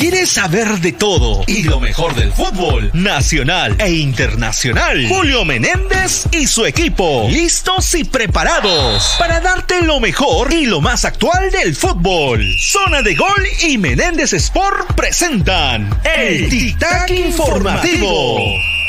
¿Quieres saber de todo y lo mejor del fútbol nacional e internacional? Julio Menéndez y su equipo, listos y preparados para darte lo mejor y lo más actual del fútbol. Zona de Gol y Menéndez Sport presentan el Tic Tac Informativo.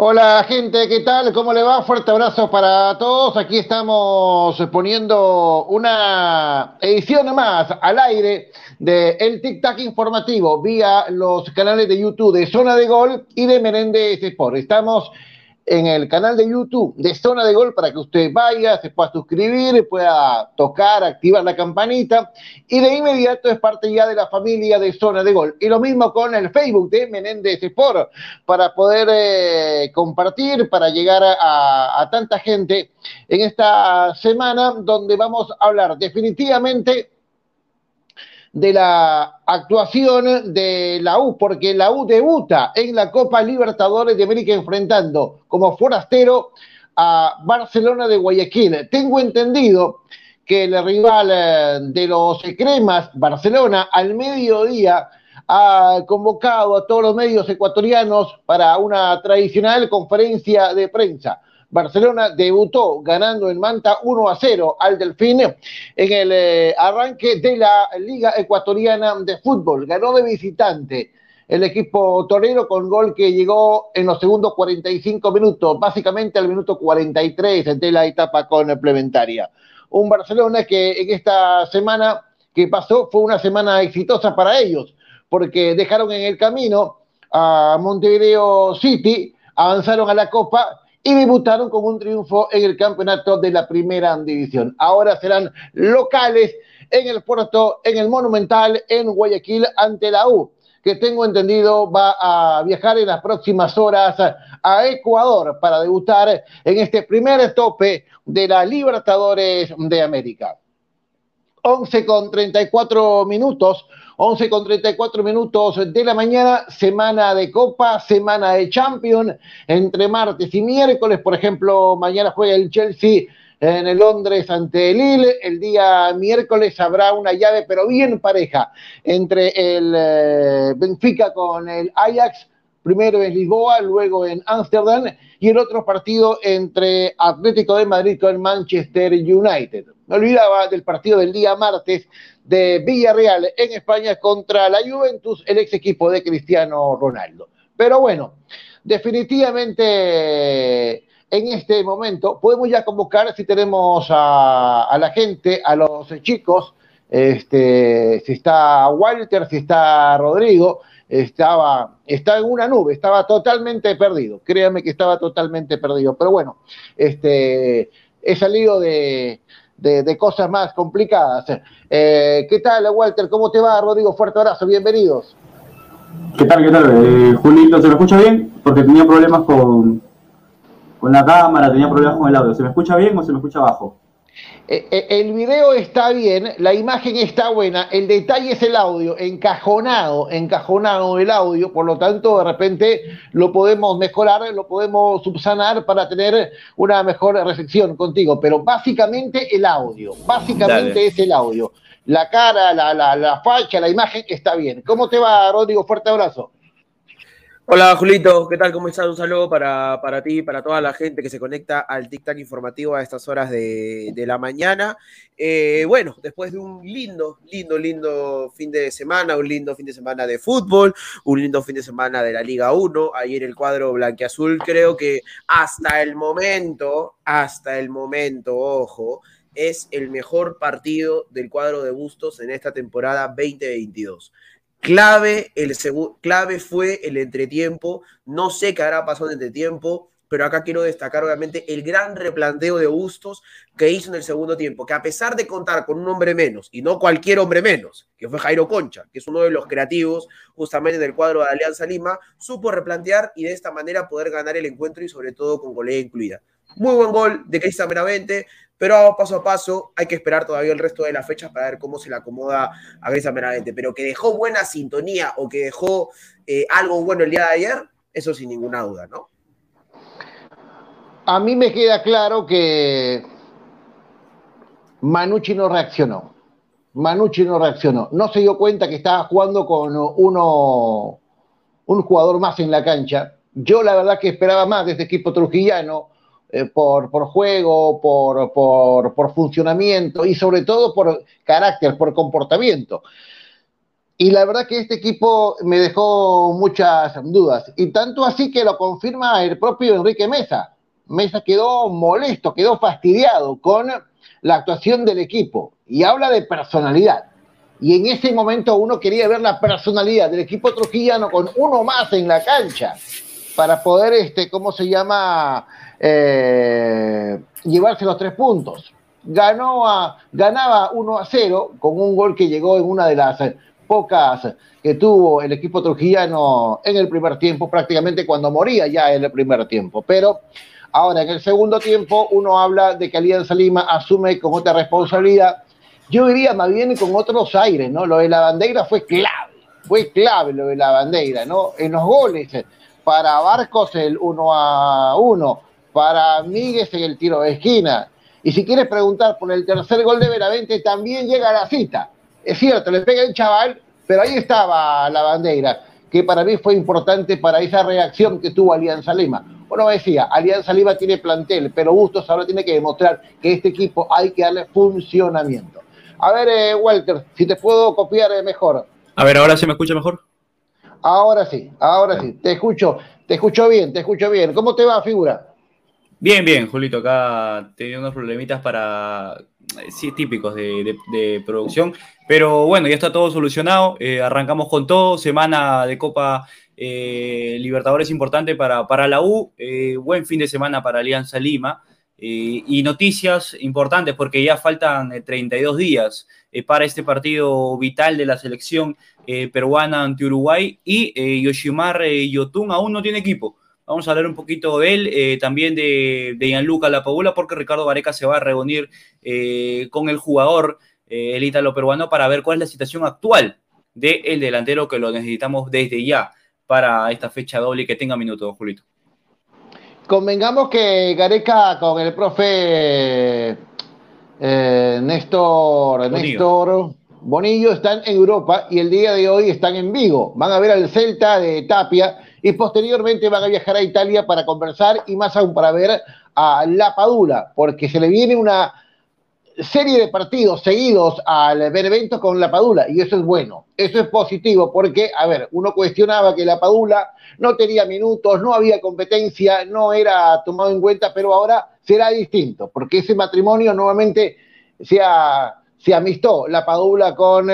Hola gente, ¿qué tal? ¿Cómo le va? Fuerte abrazo para todos. Aquí estamos poniendo una edición más al aire de El Tic Tac informativo vía los canales de YouTube de Zona de Gol y de Menéndez Sport. Estamos en el canal de YouTube de Zona de Gol para que usted vaya, se pueda suscribir, pueda tocar, activar la campanita y de inmediato es parte ya de la familia de Zona de Gol. Y lo mismo con el Facebook de Menéndez Sport para poder eh, compartir, para llegar a, a tanta gente en esta semana donde vamos a hablar definitivamente de la actuación de la U, porque la U debuta en la Copa Libertadores de América enfrentando como forastero a Barcelona de Guayaquil. Tengo entendido que el rival eh, de los cremas, Barcelona, al mediodía ha convocado a todos los medios ecuatorianos para una tradicional conferencia de prensa. Barcelona debutó ganando en Manta 1 a 0 al Delfín en el eh, arranque de la Liga Ecuatoriana de Fútbol. Ganó de visitante el equipo torero con gol que llegó en los segundos 45 minutos, básicamente al minuto 43 de la etapa complementaria. Un Barcelona que en esta semana que pasó fue una semana exitosa para ellos, porque dejaron en el camino a Montevideo City, avanzaron a la Copa y debutaron con un triunfo en el campeonato de la primera división. Ahora serán locales en el puerto, en el Monumental, en Guayaquil, ante la U, que tengo entendido va a viajar en las próximas horas a Ecuador para debutar en este primer tope de la Libertadores de América. 11 con 34 minutos. 11 con 34 minutos de la mañana, semana de Copa, semana de Champions, entre martes y miércoles, por ejemplo, mañana juega el Chelsea en el Londres ante el Lille, el día miércoles habrá una llave, pero bien pareja, entre el eh, Benfica con el Ajax, primero en Lisboa, luego en Ámsterdam, y el otro partido entre Atlético de Madrid con Manchester United. Me olvidaba del partido del día martes de Villarreal en España contra la Juventus, el ex equipo de Cristiano Ronaldo. Pero bueno, definitivamente en este momento podemos ya convocar si tenemos a, la gente, a los chicos, este, si está Walter, si está Rodrigo, estaba, en una nube, estaba totalmente perdido, créanme que estaba totalmente perdido, pero bueno, este, he salido de, de, cosas más complicadas. Eh, ¿Qué tal, Walter? ¿Cómo te va, Rodrigo? Fuerte abrazo, bienvenidos. ¿Qué tal, qué tal? Eh, Julito, ¿se me escucha bien? Porque tenía problemas con, con la cámara, tenía problemas con el audio. ¿Se me escucha bien o se me escucha bajo? Eh, eh, el video está bien, la imagen está buena, el detalle es el audio, encajonado, encajonado el audio, por lo tanto de repente lo podemos mejorar, lo podemos subsanar para tener una mejor recepción contigo, pero básicamente el audio, básicamente es el audio. La cara, la, la, la facha, la imagen está bien. ¿Cómo te va, Rodrigo? Fuerte abrazo. Hola Julito, ¿qué tal? ¿Cómo estás? Un saludo para, para ti, para toda la gente que se conecta al Tic Tac informativo a estas horas de, la mañana. Eh, bueno, después de un lindo, lindo, lindo fin de semana, un lindo fin de semana de fútbol, un lindo fin de semana de la Liga 1, ayer el cuadro blanqueazul creo que hasta el momento, hasta el momento, ojo, es el mejor partido del cuadro de Bustos en esta temporada 2022. Clave, el clave fue el entretiempo. No sé qué habrá pasado en entretiempo, pero acá quiero destacar obviamente el gran replanteo de Bustos que hizo en el segundo tiempo, que a pesar de contar con un hombre menos, y no cualquier hombre menos, que fue Jairo Concha, que es uno de los creativos justamente del cuadro de Alianza Lima, supo replantear y de esta manera poder ganar el encuentro y sobre todo con golea incluida. Muy buen gol de Cristian Benavente, pero paso a paso hay que esperar todavía el resto de las fechas para ver cómo se le acomoda a Grisa Benavente. Pero que dejó buena sintonía o que dejó eh, algo bueno el día de ayer, eso sin ninguna duda, ¿no? A mí me queda claro que Manucci no reaccionó. Manucci no reaccionó. No se dio cuenta que estaba jugando con uno, un jugador más en la cancha. Yo la verdad que esperaba más de este equipo trujillano eh, por, por, juego, por, por, por funcionamiento y sobre todo por carácter, por comportamiento. Y la verdad que este equipo me dejó muchas dudas. Y tanto así que lo confirma el propio Enrique Mesa. Mesa quedó molesto, quedó fastidiado con la actuación del equipo. Y habla de personalidad. Y en ese momento uno quería ver la personalidad del equipo trujillano con uno más en la cancha para poder, este, ¿cómo se llama? Eh, llevarse los tres puntos. Ganó ganaba 1 a 0 con un gol que llegó en una de las pocas que tuvo el equipo trujillano en el primer tiempo, prácticamente cuando moría ya en el primer tiempo. Pero ahora en el segundo tiempo uno habla de que Alianza Lima asume con otra responsabilidad. Yo diría más bien con otros aires, ¿no? Lo de la bandera fue clave, fue clave lo de la bandera, ¿no? En los goles, para Barcos el 1 a 1, para Míguez en el tiro de esquina. Y si quieres preguntar por el tercer gol de Benavente, también llega a la cita es cierto, le pega el chaval, pero ahí estaba la bandera, que para mí fue importante para esa reacción que tuvo Alianza Lima. Bueno, decía, Alianza Lima tiene plantel, pero Bustos ahora tiene que demostrar que este equipo hay que darle funcionamiento. A ver, eh, Walter, si te puedo copiar eh, mejor. A ver, ahora se me escucha mejor. Ahora sí, ahora sí, te escucho, te escucho bien, te escucho bien. ¿Cómo te va, figura? Bien, bien, Julito, acá tenía unos problemitas para sí, típicos de, producción. Pero bueno, ya está todo solucionado. Eh, arrancamos con todo. Semana de Copa eh, Libertadores importante para, para la U. Eh, buen fin de semana para Alianza Lima. y noticias importantes porque ya faltan 32 días para este partido vital de la selección peruana ante Uruguay. Y Yoshimar Yotun aún no tiene equipo. Vamos a hablar un poquito de él, eh, también de, de Gianluca Lapaula, porque Ricardo Vareca se va a reunir eh, con el jugador, eh, el ítalo peruano, para ver cuál es la situación actual del delantero que lo necesitamos desde ya para esta fecha doble y que tenga minutos, Julito. Convengamos que Gareca con el profe Néstor, Néstor Bonillo están en Europa y el día de hoy están en Vigo. Van a ver al Celta de Tapia y posteriormente van a viajar a Italia para conversar y más aún para ver a La Padula, porque se le viene una serie de partidos seguidos al Benevento con La Padula y eso es bueno, eso es positivo porque, a ver, uno cuestionaba que La Padula no tenía minutos, no había competencia, no era tomado en cuenta, pero ahora será distinto porque ese matrimonio nuevamente se, se amistó La Padula con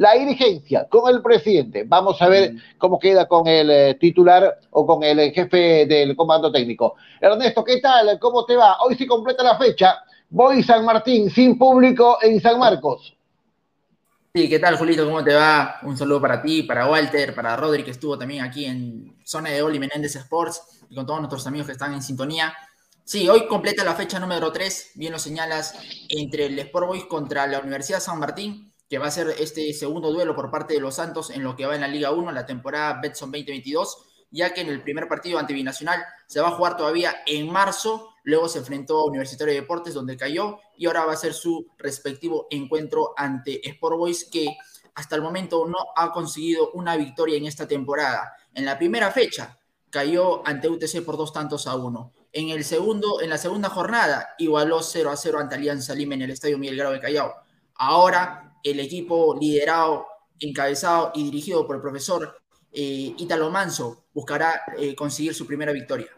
la dirigencia con el presidente. Vamos a ver cómo queda con el eh, titular o con el eh, jefe del comando técnico. Ernesto, ¿qué tal? ¿Cómo te va? Hoy se completa la fecha. Voy San Martín, sin público en San Marcos. Sí, ¿qué tal, Julito? ¿Cómo te va? Un saludo para ti, para Walter, para Rodri, que estuvo también aquí en Zona de Oli Menéndez Sports, y con todos nuestros amigos que están en sintonía. Sí, hoy completa la fecha número 3, bien lo señalas, entre el Sport Boys contra la Universidad San Martín que va a ser este segundo duelo por parte de los Santos en lo que va en la Liga 1, la temporada Betson 2022, ya que en el primer partido ante Binacional se va a jugar todavía en marzo, luego se enfrentó a Universitario de Deportes donde cayó y ahora va a ser su respectivo encuentro ante Sport Boys que hasta el momento no ha conseguido una victoria en esta temporada. En la primera fecha cayó ante UTC por dos tantos a uno. En, el segundo, en la segunda jornada igualó 0 a 0 ante Alianza Lima en el Estadio Miguel Grau de Callao. Ahora el equipo liderado, encabezado y dirigido por el profesor eh, Italo Manso buscará eh, conseguir su primera victoria.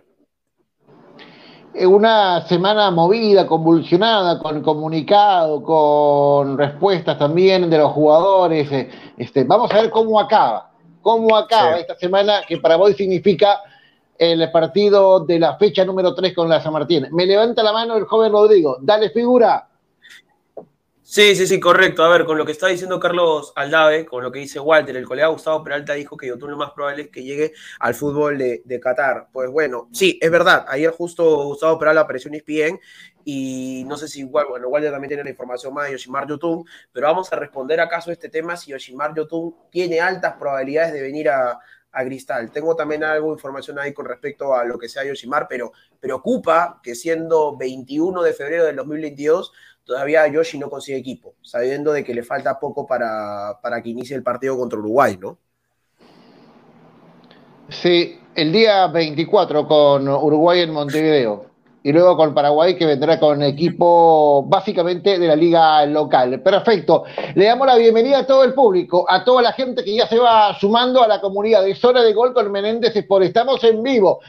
Una semana movida, convulsionada, con comunicado, con respuestas también de los jugadores. Eh, este, vamos a ver cómo acaba, cómo acaba esta semana, que para hoy significa el partido de la fecha número 3 con la San Martín. Me levanta la mano el joven Rodrigo. Dale figura. Sí, sí, sí, correcto. A ver, con lo que está diciendo Carlos Aldave, con lo que dice Walter, el colega Gustavo Peralta dijo que Yotun lo más probable es que llegue al fútbol de, Qatar. Pues bueno, sí, es verdad. Ayer justo Gustavo Peralta apareció en ESPN y no sé si igual, bueno, Walter también tiene la información más de Yoshimar Yotun, pero vamos a responder acaso este tema si Yoshimar Yotun tiene altas probabilidades de venir a, a Cristal. Tengo también algo de información ahí con respecto a lo que sea Yoshimar, pero preocupa que siendo 21 de febrero del 2022 todavía Yoshi no consigue equipo, sabiendo de que le falta poco para, para que inicie el partido contra Uruguay, ¿no? Sí, el día 24 con Uruguay en Montevideo y luego con Paraguay que vendrá con equipo básicamente de la liga local. Perfecto. Le damos la bienvenida a todo el público, a toda la gente que ya se va sumando a la comunidad de Zona de Gol con Menéndez Sport. Estamos en vivo.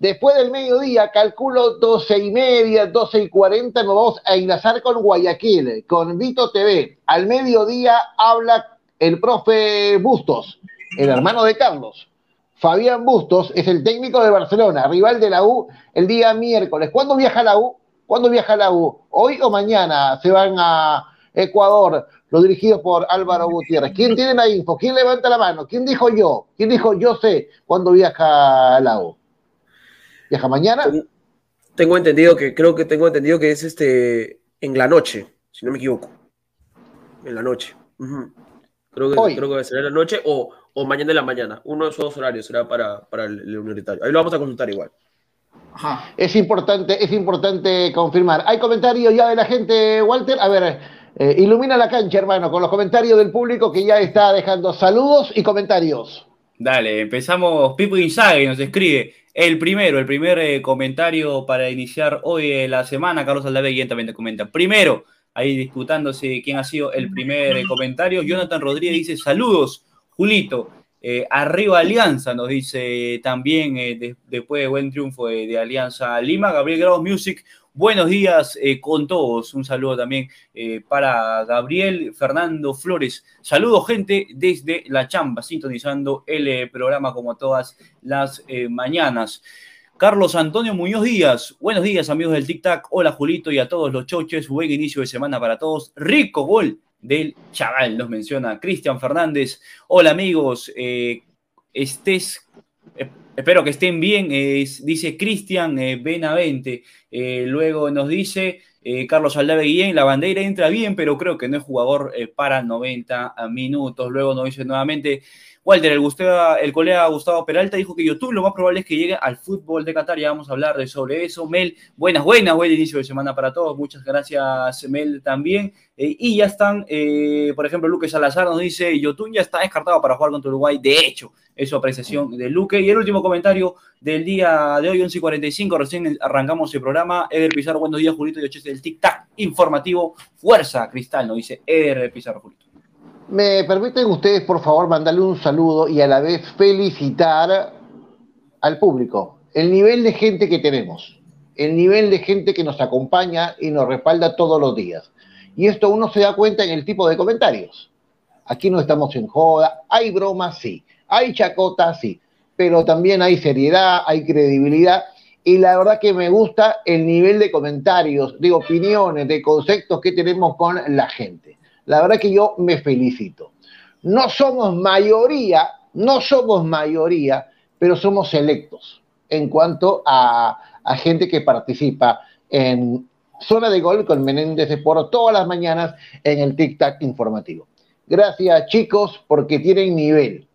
Después del mediodía, calculo 12 y media, 12 y 40, nos vamos a enlazar con Guayaquil, con Vito TV. Al mediodía habla el profe Bustos, el hermano de Carlos Fabián Bustos es el técnico de Barcelona, rival de la U el día miércoles. ¿Cuándo viaja la U? ¿Cuándo viaja la U? ¿Hoy o mañana se van a Ecuador, los dirigidos por Álvaro Gutiérrez? ¿Quién tiene la info? ¿Quién levanta la mano? ¿Quién dijo yo? ¿Quién dijo yo sé cuándo viaja la U? ¿Viaja mañana? Tengo entendido que, creo que tengo entendido que es este en la noche, si no me equivoco. En la noche. creo, que, creo que va a ser en la noche o o mañana en la mañana. Uno de esos dos horarios será para, para el, universitario. Ahí lo vamos a consultar igual. Es importante, es importante confirmar. ¿Hay comentarios ya de la gente, Walter? A ver, eh, ilumina la cancha, hermano, con los comentarios del público que ya está dejando saludos y comentarios. Dale, empezamos. Pipo Inzaghi nos escribe. El primero, el primer eh, comentario para iniciar hoy eh, la semana. Carlos Aldave también te comenta. Primero, ahí disputándose quién ha sido el primer comentario. Jonathan Rodríguez dice: Saludos. Julito, eh, arriba Alianza, nos dice también eh, después de buen triunfo de, Alianza Lima. Gabriel Grados Music, buenos días eh, con todos. Un saludo también para Gabriel Fernando Flores. Saludos, gente, desde La Chamba, sintonizando el programa como todas las mañanas. Carlos Antonio Muñoz Díaz, buenos días amigos del Tic Tac, hola Julito y a todos los choches, buen inicio de semana para todos, rico gol del chaval, nos menciona Cristian Fernández. Hola amigos, eh, estés, eh, espero que estén bien, dice Cristian eh, Benavente. luego nos dice Carlos Aldave Guillén, la bandera entra bien, pero creo que no es jugador para 90 minutos. Luego nos dice nuevamente Walter, el, el colega Gustavo Peralta dijo que YouTube lo más probable es que llegue al fútbol de Qatar. Ya vamos a hablar de sobre eso. Mel, buenas, buenas, buen inicio de semana para todos. Muchas gracias, Mel, también. Eh, y ya están, eh, por ejemplo, Luque Salazar nos dice, YouTube ya está descartado para jugar contra Uruguay. De hecho, es su apreciación de Luque. Y el último comentario del día de hoy, 11 y 45, recién arrancamos el programa. Eder Pizarro, buenos días, Julito y del Tic Tac informativo. Fuerza, Cristal, nos dice Eder Pizarro, Julito. ¿Me permiten ustedes, por favor, mandarle un saludo y a la vez felicitar al público? El nivel de gente que tenemos, el nivel de gente que nos acompaña y nos respalda todos los días. Y esto uno se da cuenta en el tipo de comentarios. Aquí no estamos en joda, hay bromas, sí, hay chacota, sí, pero también hay seriedad, hay credibilidad. Y la verdad que me gusta el nivel de comentarios, de opiniones, de conceptos que tenemos con la gente. La verdad que yo me felicito. No somos mayoría, no somos mayoría, pero somos selectos en cuanto a, gente que participa en Zona de Gol con Menéndez de Poro todas las mañanas en el Tic Tac informativo. Gracias chicos porque tienen nivel,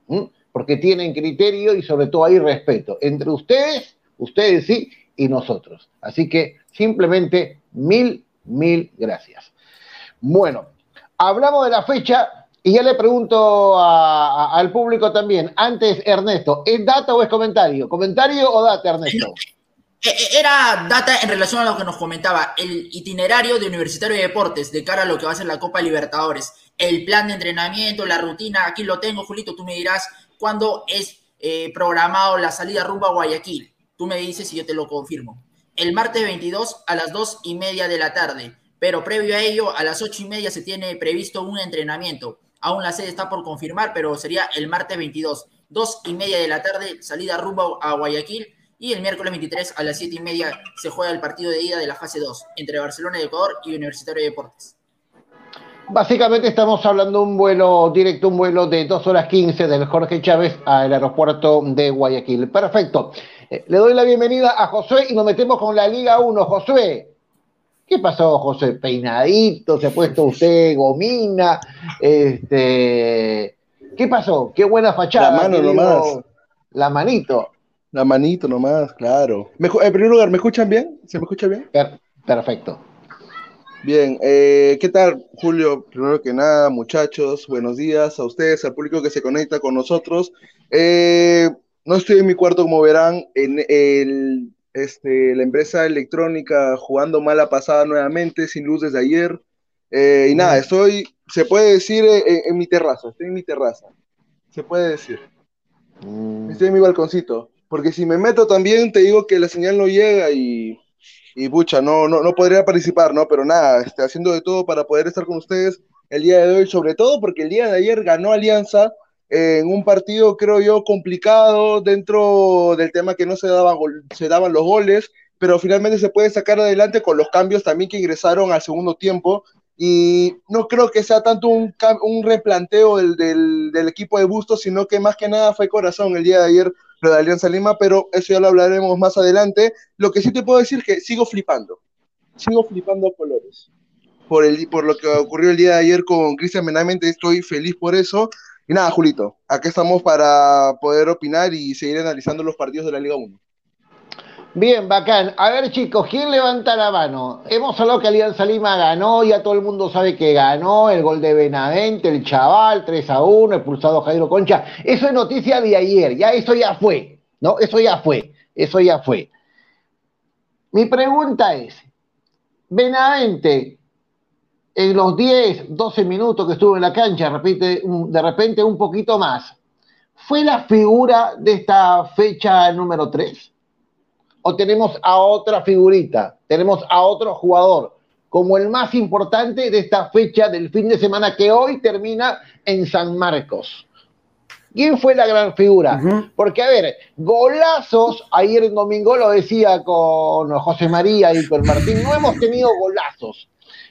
porque tienen criterio y sobre todo hay respeto entre ustedes, ustedes sí, y nosotros. Así que simplemente mil, mil gracias. Bueno, hablamos de la fecha y ya le pregunto al público también. Antes, Ernesto, ¿es data o es comentario? ¿Comentario o data, Ernesto? Eh, eh, era data en relación a lo que nos comentaba, el itinerario de Universitario de Deportes de cara a lo que va a ser la Copa Libertadores, el plan de entrenamiento, la rutina, aquí lo tengo, Julito, tú me dirás cuándo es eh, programado la salida rumbo a Guayaquil. Tú me dices y yo te lo confirmo. El martes 22 a las 2 y media de la tarde pero previo a ello, a las ocho y media se tiene previsto un entrenamiento. Aún la sede está por confirmar, pero sería el martes 22, dos y media de la tarde, salida rumbo a Guayaquil. Y el miércoles 23 a las siete y media se juega el partido de ida de la fase 2 entre Barcelona de Ecuador y Universitario de Deportes. Básicamente estamos hablando un vuelo directo, un vuelo de 2 horas 15 del Jorge Chávez al aeropuerto de Guayaquil. Perfecto. Eh, le doy la bienvenida a Josué y nos metemos con la Liga 1. Josué, ¿Qué pasó, José? Peinadito, se ha puesto usted gomina, este, ¿qué pasó? Qué buena fachada. La mano nomás. La manito. La manito nomás, claro. en primer lugar, ¿me escuchan bien? ¿Se me escucha bien? perfecto. Bien, eh, ¿qué tal, Julio? Primero que nada, muchachos, buenos días a ustedes, al público que se conecta con nosotros. Eh, no estoy en mi cuarto, como verán, en el, este, la empresa electrónica jugando mala pasada nuevamente, sin luz desde ayer. Eh, y nada, estoy, se puede decir, en, en, mi terraza, estoy en mi terraza, se puede decir. Mm. Estoy en mi balconcito, porque si me meto también, te digo que la señal no llega y y pucha, no, no, no podría participar, ¿no? Pero nada, este, haciendo de todo para poder estar con ustedes el día de hoy, sobre todo porque el día de ayer ganó Alianza eh, en un partido, creo yo, complicado dentro del tema que no se, daba, se daban los goles, pero finalmente se puede sacar adelante con los cambios también que ingresaron al segundo tiempo. Y no creo que sea tanto un, un replanteo del, del, del equipo de Bustos, sino que más que nada fue corazón el día de ayer lo de Alianza Lima, pero eso ya lo hablaremos más adelante. Lo que sí te puedo decir es que sigo flipando, sigo flipando colores. Por, el, por lo que ocurrió el día de ayer con Cristian Menamente, estoy feliz por eso. Y nada, Julito, acá estamos para poder opinar y seguir analizando los partidos de la Liga 1. Bien, bacán. A ver, chicos, ¿quién levanta la mano? Hemos hablado que Alianza Lima ganó, ya todo el mundo sabe que ganó, el gol de Benavente, el chaval, 3 a 1, expulsado Jairo Concha. Eso es noticia de ayer, ya eso ya fue, ¿no? Eso ya fue, eso ya fue. Mi pregunta es, Benavente, en los 10, 12 minutos que estuvo en la cancha, repite, de repente un poquito más, ¿fue la figura de esta fecha número 3? o tenemos a otra figurita, tenemos a otro jugador como el más importante de esta fecha del fin de semana que hoy termina en San Marcos. ¿Quién fue la gran figura? Uh -huh. Porque, a ver, golazos, ayer en domingo lo decía con José María y con Martín, no hemos tenido golazos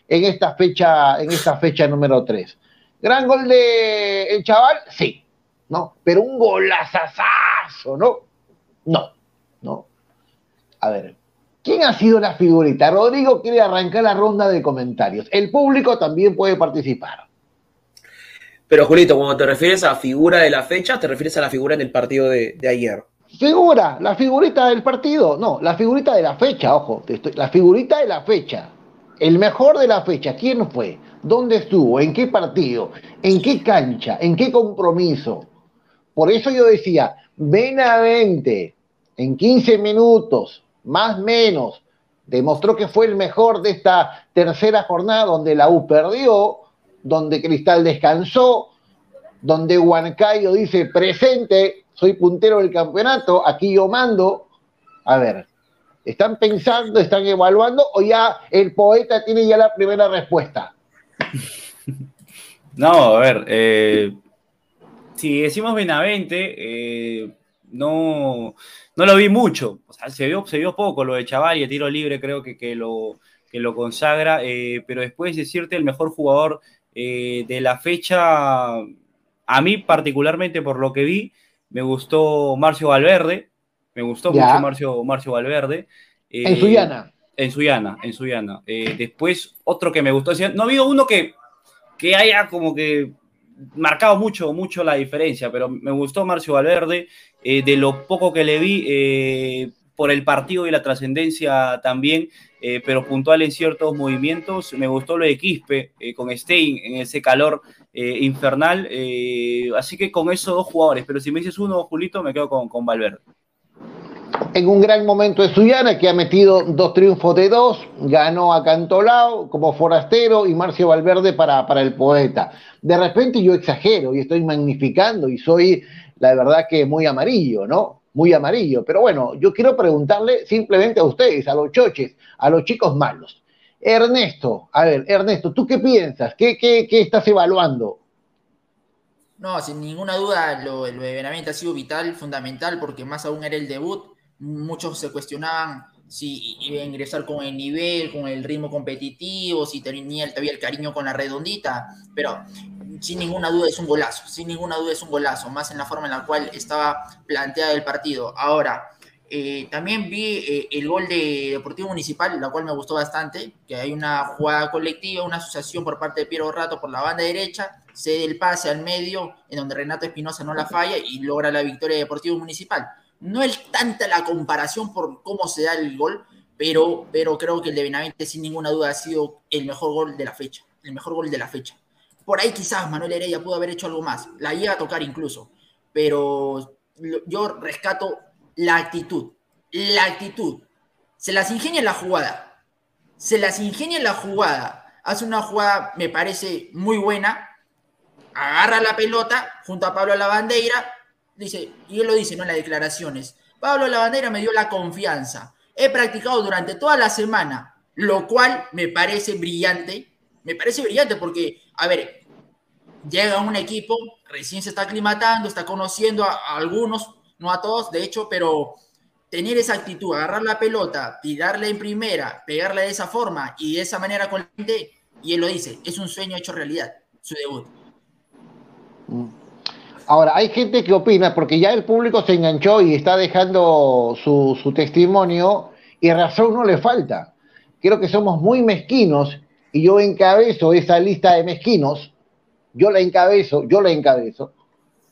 en esta fecha, en esta fecha número 3. Gran gol de el chaval, sí, ¿no? Pero un golazazazo, ¿no? No, ¿no? A ver, ¿quién ha sido la figurita? Rodrigo quiere arrancar la ronda de comentarios. El público también puede participar. Pero, Julito, cuando te refieres a figura de la fecha, te refieres a la figura en el partido de, de ayer. Figura, la figurita del partido. No, la figurita de la fecha, ojo. La figurita de la fecha. El mejor de la fecha. ¿Quién fue? ¿Dónde estuvo? ¿En qué partido? ¿En qué cancha? ¿En qué compromiso? Por eso yo decía, Benavente, en 15 minutos, más menos, demostró que fue el mejor de esta tercera jornada donde la U perdió, donde Cristal descansó, donde Huancayo dice presente, soy puntero del campeonato, aquí yo mando. A ver, ¿están pensando, están evaluando o ya el poeta tiene ya la primera respuesta? No, a ver, eh, si decimos Benavente, eh, no, no lo vi mucho, o sea, se vio, se vio poco lo de Chaval y el tiro libre creo que, que, lo, que lo consagra, eh, pero después decirte el mejor jugador de la fecha, a mí particularmente por lo que vi, me gustó Marcio Valverde, me gustó Ya. mucho Marcio, Marcio Valverde. En Eh, Suyana. En Suyana, en Suyana. Eh, después, otro que me gustó, no ha habido uno que, que haya como que marcado mucho, mucho la diferencia, pero me gustó Marcio Valverde, eh, de lo poco que le vi, por el partido y la trascendencia también, eh, pero puntual en ciertos movimientos, me gustó lo de Quispe, eh, con Stein, en ese calor eh, infernal, así que con esos dos jugadores, pero si me dices uno, Julito, me quedo con, con Valverde. En un gran momento de Suyana, que ha metido dos triunfos de dos, ganó a Cantolao como forastero y Marcio Valverde para, para el poeta. De repente yo exagero y estoy magnificando y soy, la verdad que muy amarillo, ¿no? Muy amarillo. Pero bueno, yo quiero preguntarle simplemente a ustedes, a los choches, a los chicos malos. Ernesto, a ver, Ernesto, ¿tú qué piensas? ¿Qué, qué, qué estás evaluando? No, sin ninguna duda lo, lo de Benavente ha sido vital, fundamental, porque más aún era el debut. Muchos se cuestionaban si iba a ingresar con el nivel, con el ritmo competitivo, si tenía todavía el cariño con la redondita, pero sin ninguna duda es un golazo, sin ninguna duda es un golazo, más en la forma en la cual estaba planteado el partido. Ahora, eh, también vi eh, el gol de Deportivo Municipal, la cual me gustó bastante, que hay una jugada colectiva, una asociación por parte de Piero Rato por la banda derecha, cede el pase al medio, en donde Renato Espinosa no la falla y logra la victoria de Deportivo Municipal. No es tanta la comparación por cómo se da el gol, pero, pero creo que el de Benavente sin ninguna duda ha sido el mejor gol de la fecha, el mejor gol de la fecha. Por ahí quizás Manuel Heredia pudo haber hecho algo más, la llega a tocar incluso, pero yo rescato la actitud, la actitud. Se las ingenia en la jugada, se las ingenia en la jugada, hace una jugada, me parece muy buena, agarra la pelota junto a Pablo Lavandeira, dice, y él lo dice, ¿no? En las declaraciones. Pablo Lavandeira me dio la confianza. He practicado durante toda la semana, lo cual me parece brillante. Me parece brillante porque, a ver, llega un equipo, recién se está aclimatando, está conociendo a, algunos, no a todos, de hecho, pero tener esa actitud, agarrar la pelota, tirarle en primera, pegarle de esa forma y de esa manera con la y él lo dice, es un sueño hecho realidad, su debut. Ahora, hay gente que opina, porque ya el público se enganchó y está dejando su, su testimonio, y razón no le falta. Creo que somos muy mezquinos, y yo encabezo esa lista de mezquinos, yo la encabezo, yo la encabezo,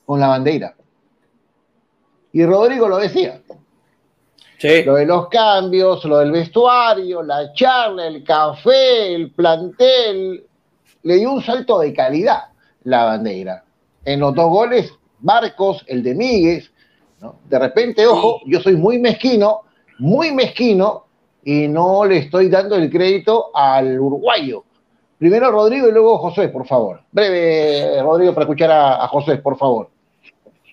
con la bandera. Y Rodrigo lo decía. Sí. Lo de los cambios, lo del vestuario, la charla, el café, el plantel, le dio un salto de calidad la bandera en los dos goles, Marcos, el de Míguez, ¿no? De repente, ojo, yo soy muy mezquino, muy mezquino, y no le estoy dando el crédito al uruguayo. Primero Rodrigo y luego José, por favor. Breve, Rodrigo, para escuchar a, a José, por favor.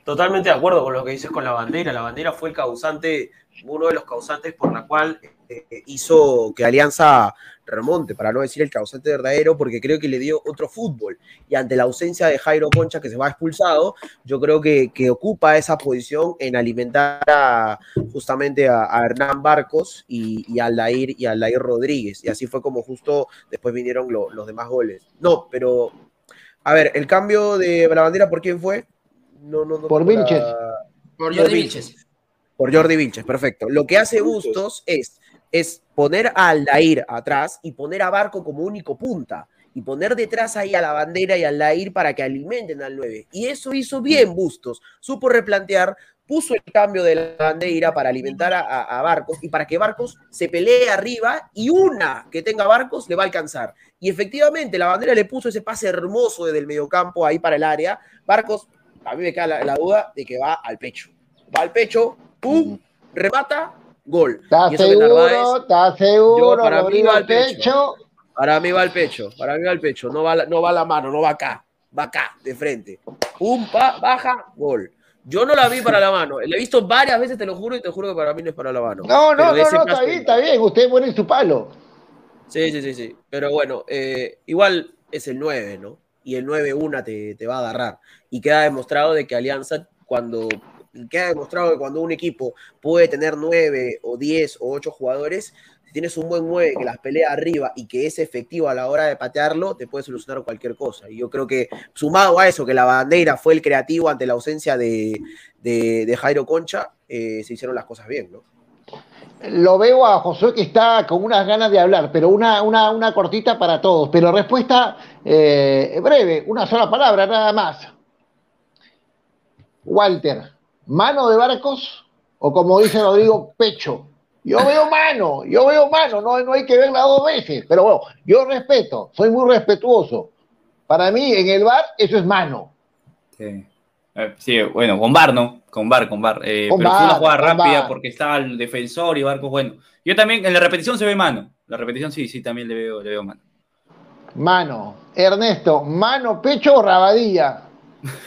Totalmente de acuerdo con lo que dices con la bandera. La bandera fue el causante, uno de los causantes por la cual hizo que Alianza remonte, para no decir el causante verdadero, porque creo que le dio otro fútbol. Y ante la ausencia de Jairo Concha, que se va expulsado, yo creo que, que ocupa esa posición en alimentar a, justamente a, Hernán Barcos y, y, a Aldair, y a Aldair Rodríguez. Y así fue como justo después vinieron lo, los demás goles. No, pero, a ver, el cambio de la bandera, ¿por quién fue? No, no, no, por Vilches. Por Jordi Vilches. Por Jordi Vilches, perfecto. Lo que hace Bustos es es poner a Aldair atrás y poner a Barco como único punta y poner detrás ahí a la bandera y a Aldair para que alimenten al 9. Y eso hizo bien Bustos, supo replantear, puso el cambio de la bandera para alimentar a, Barcos y para que Barcos se pelee arriba y una que tenga Barcos le va a alcanzar. Y efectivamente la bandera le puso ese pase hermoso desde el mediocampo ahí para el área. Barcos, a mí me queda la, la duda de que va al pecho. Va al pecho, pum, remata gol. ¿Estás seguro? ¿Estás seguro? para mí va al pecho. Para mí va al pecho, para mí va al pecho. No va, no va la mano, no va acá. Va acá, de frente. Pum, baja, gol. Yo no la vi para la mano. La he visto varias veces, te lo juro, y te juro que para mí no es para la mano. No, no, no, no, está bien, está bien. Usted pone su palo. Sí, sí, sí, sí. Pero bueno, eh, igual es el 9, ¿no? Y el 9-1 te, te va a agarrar. Y queda demostrado de que Alianza, cuando que ha demostrado que cuando un equipo puede tener nueve o diez o ocho jugadores, si tienes un buen nueve que las pelea arriba y que es efectivo a la hora de patearlo, te puede solucionar cualquier cosa. Y yo creo que sumado a eso, que la bandera fue el creativo ante la ausencia de, de, Jairo Concha, eh, se hicieron las cosas bien, ¿no? Lo veo a José que está con unas ganas de hablar, pero una, una, una cortita para todos. Pero respuesta eh, breve, una sola palabra, nada más. Walter, mano de Barcos o como dice Rodrigo, pecho. Yo veo mano, yo veo mano, no, no hay que verla dos veces, pero bueno, yo respeto, soy muy respetuoso. Para mí, en el bar, eso es mano. Sí, eh, sí bueno, con bar, ¿no? Con bar, con bar. Eh, pero fue una jugada rápida porque está el defensor y Barcos, bueno. Yo también, en la repetición se ve mano. La repetición sí, sí, también le veo, le veo mano. Mano. Ernesto, mano, pecho o rabadilla.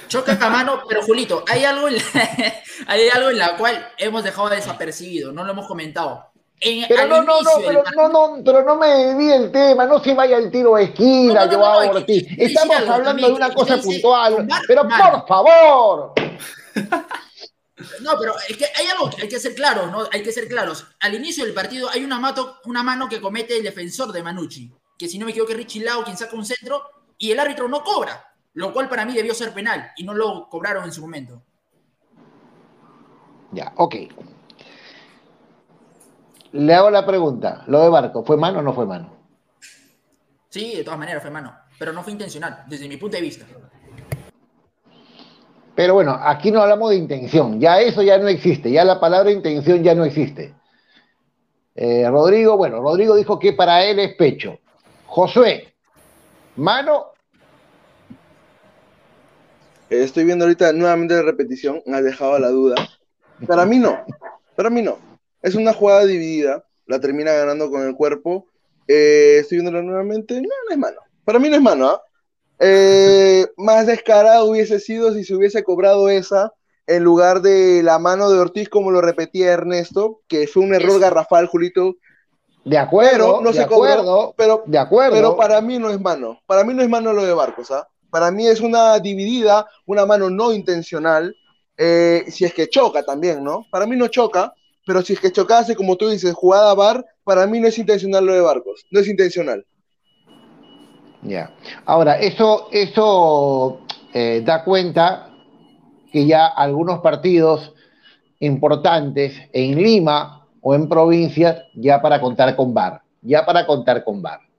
Choca a mano, pero Julito, hay algo, en la, hay algo en la cual hemos dejado desapercibido, no lo hemos comentado. pero no, no, no, pero, no, no, pero no me desvíe el tema, no se vaya el tiro a esquina, yo hago por ti. Estamos hablando de una cosa puntual, pero por favor. No, pero es que hay algo que hay que ser claros, ¿no? Hay que ser claros. Al inicio del partido hay una, mato, una mano que comete el defensor de Manucci, que si no me equivoco es Richie Lau quien saca un centro y el árbitro no cobra lo cual para mí debió ser penal y no lo cobraron en su momento. Ya, ok. Le hago la pregunta, lo de Barco, ¿fue mano o no fue mano? Sí, de todas maneras fue mano, pero no fue intencional, desde mi punto de vista. Pero bueno, aquí no hablamos de intención, ya eso ya no existe, ya la palabra intención ya no existe. Eh, Rodrigo, bueno, Rodrigo dijo que para él es pecho. Josué, mano. Eh, estoy viendo ahorita nuevamente la repetición, me ha dejado la duda. Para mí no, para mí no. Es una jugada dividida, la termina ganando con el cuerpo. Eh, estoy viéndola nuevamente, no, no es mano. Para mí no es mano, ¿ah? Eh, más descarado hubiese sido si se hubiese cobrado esa en lugar de la mano de Ortiz, como lo repetía Ernesto, que fue un error garrafal, Julito. De acuerdo, no de se acuerdo, cobró, pero, de acuerdo. pero para mí no es mano. Para mí no es mano lo de Barcos, ¿ah? Para mí es una dividida, una mano no intencional, eh, si es que choca también, ¿no? Para mí no choca, pero si es que chocase, como tú dices, jugada bar, para mí no es intencional lo de Barcos, no es intencional. Ya. Ahora, eso, eso eh, da cuenta que ya algunos partidos importantes en Lima o en provincias ya para contar con VAR, ya para contar con VAR.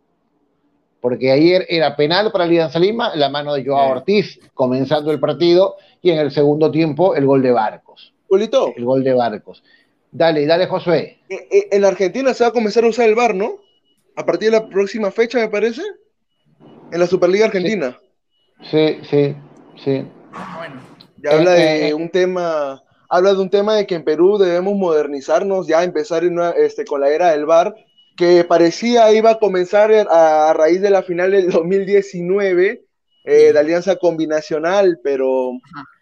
Porque ayer era penal para Alianza Lima, la mano de Joao Sí. Ortiz comenzando el partido y en el segundo tiempo el gol de Barcos. Julito, El gol de Barcos. Dale, dale, Josué. eh, eh, en la Argentina se va a comenzar a usar el bar, ¿no? A partir de la próxima fecha, me parece. En la Superliga Argentina. Sí, sí, sí. Bueno, Ya habla Eh, de eh, un tema, habla de un tema de que en Perú debemos modernizarnos, ya empezar en una- este, con la era del VAR, que parecía iba a comenzar a, a raíz de la final del 2019 eh, de Alianza Combinacional, pero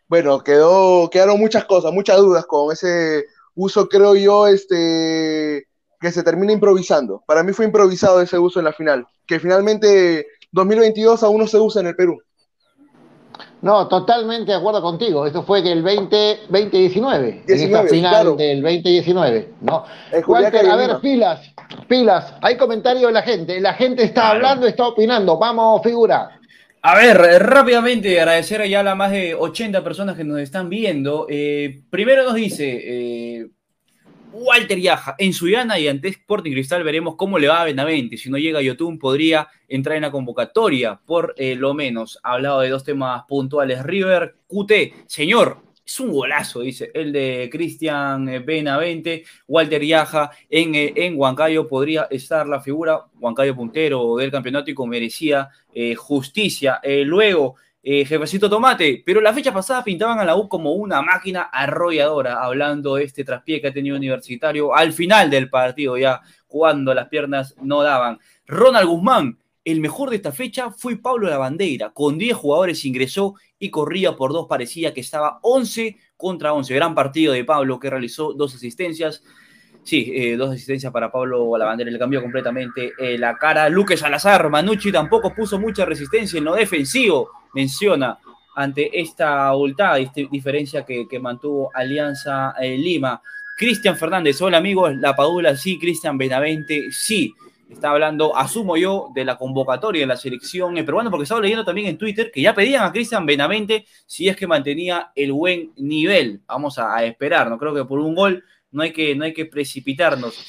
bueno, quedó, quedaron muchas cosas, muchas dudas con ese uso, creo yo, este, que se termina improvisando. Para mí fue improvisado ese uso en la final, que finalmente 2022 aún no se usa en el Perú. No, totalmente de acuerdo contigo. Esto fue del 20, 2019, en esta 19, final claro. del 2019. ¿no? Walter, a ver, pilas, pilas. Hay comentarios de la gente. La gente está Claro. hablando, está opinando. Vamos, figura. A ver, rápidamente agradecer ya a las más de 80 personas que nos están viendo. Eh, primero nos dice eh, Walter Yaja, en Suyana y ante Sporting Cristal veremos cómo le va a Benavente. Si no llega Yotun podría entrar en la convocatoria, por eh, lo menos. Ha hablado de dos temas puntuales. River, QT, señor, es un golazo, dice el de Cristian eh, Benavente. Walter Yaja, en, eh, en Huancayo podría estar la figura, Huancayo puntero del campeonato y como merecía eh, justicia. Luego, eh, Jefecito Tomate, pero la fecha pasada pintaban a la U como una máquina arrolladora, hablando de este traspié que ha tenido Universitario al final del partido, ya cuando las piernas no daban. Ronald Guzmán, el mejor de esta fecha fue Pablo Lavandeira, con 10 jugadores ingresó y corría por dos, parecía que estaba 11 contra 11. Gran partido de Pablo que realizó dos asistencias. Sí, eh, dos asistencias para Pablo Lavandera, le cambió completamente eh, la cara. Luque Salazar, Manucci tampoco puso mucha resistencia en lo defensivo, menciona, ante esta dist- diferencia que, mantuvo Alianza eh, Lima. Cristian Fernández, hola amigos, La Padula sí, Cristian Benavente sí. Está hablando, asumo yo, de la convocatoria de la selección peruana, porque estaba leyendo también en Twitter que ya pedían a Cristian Benavente si es que mantenía el buen nivel. Vamos a esperar, no creo que por un gol no hay que, no hay que precipitarnos.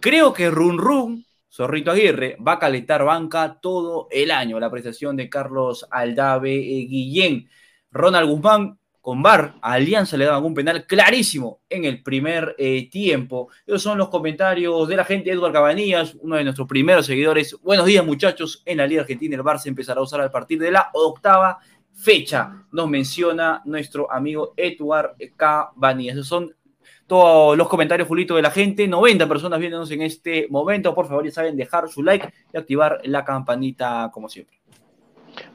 Creo que Run Run, Zorrito Aguirre, va a calentar banca todo el año. La prestación de Carlos Aldave eh, Guillén. Ronald Guzmán con VAR, a Alianza le daban un penal clarísimo en el primer eh, tiempo. Esos son los comentarios de la gente. Edward Cabanillas, uno de nuestros primeros seguidores. Buenos días, muchachos. En la Liga Argentina el VAR se empezará a usar a partir de la octava fecha. Nos menciona nuestro amigo Edward Cabanillas. Esos son todos los comentarios, Julito, de la gente. 90 personas viéndonos en este momento. Por favor, ya saben, dejar su like y activar la campanita como siempre.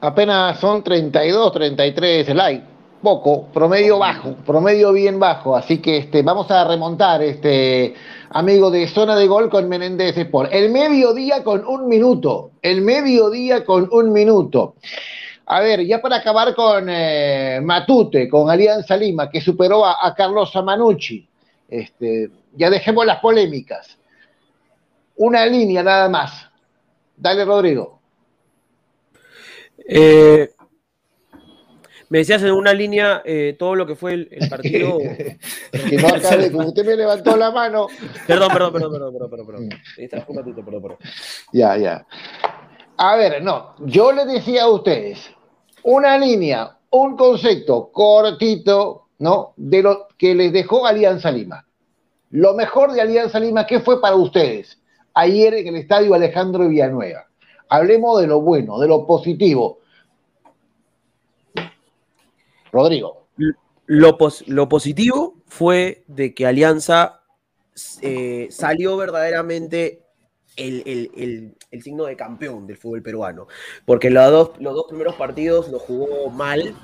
Apenas son 32, 33 likes. Poco, promedio bajo, promedio bien bajo. Así que este, vamos a remontar, este amigo de zona de gol con Menéndez Sport. El mediodía con un minuto. El mediodía con un minuto. A ver, ya para acabar con eh, Matute, con Alianza Lima, que superó a, a Carlos Amanucci. Este, ya dejemos las polémicas. Una línea nada más. Dale, Rodrigo. Eh, me decías en una línea eh, todo lo que fue el, el partido. Que no acabe, como usted me levantó la mano. perdón, perdón, perdón, perdón, perdón, perdón, perdón. Está un ratito, perdón, perdón. Ya, ya. A ver, no, yo le decía a ustedes, una línea, un concepto cortito, ¿no? De lo que les dejó Alianza Lima. Lo mejor de Alianza Lima, ¿qué fue para ustedes ayer en el estadio Alejandro Villanueva? Hablemos de lo bueno, de lo positivo. Rodrigo. Lo, lo positivo fue de que Alianza eh, salió verdaderamente el, signo de campeón del fútbol peruano. Porque los dos, los dos primeros partidos lo jugó mal,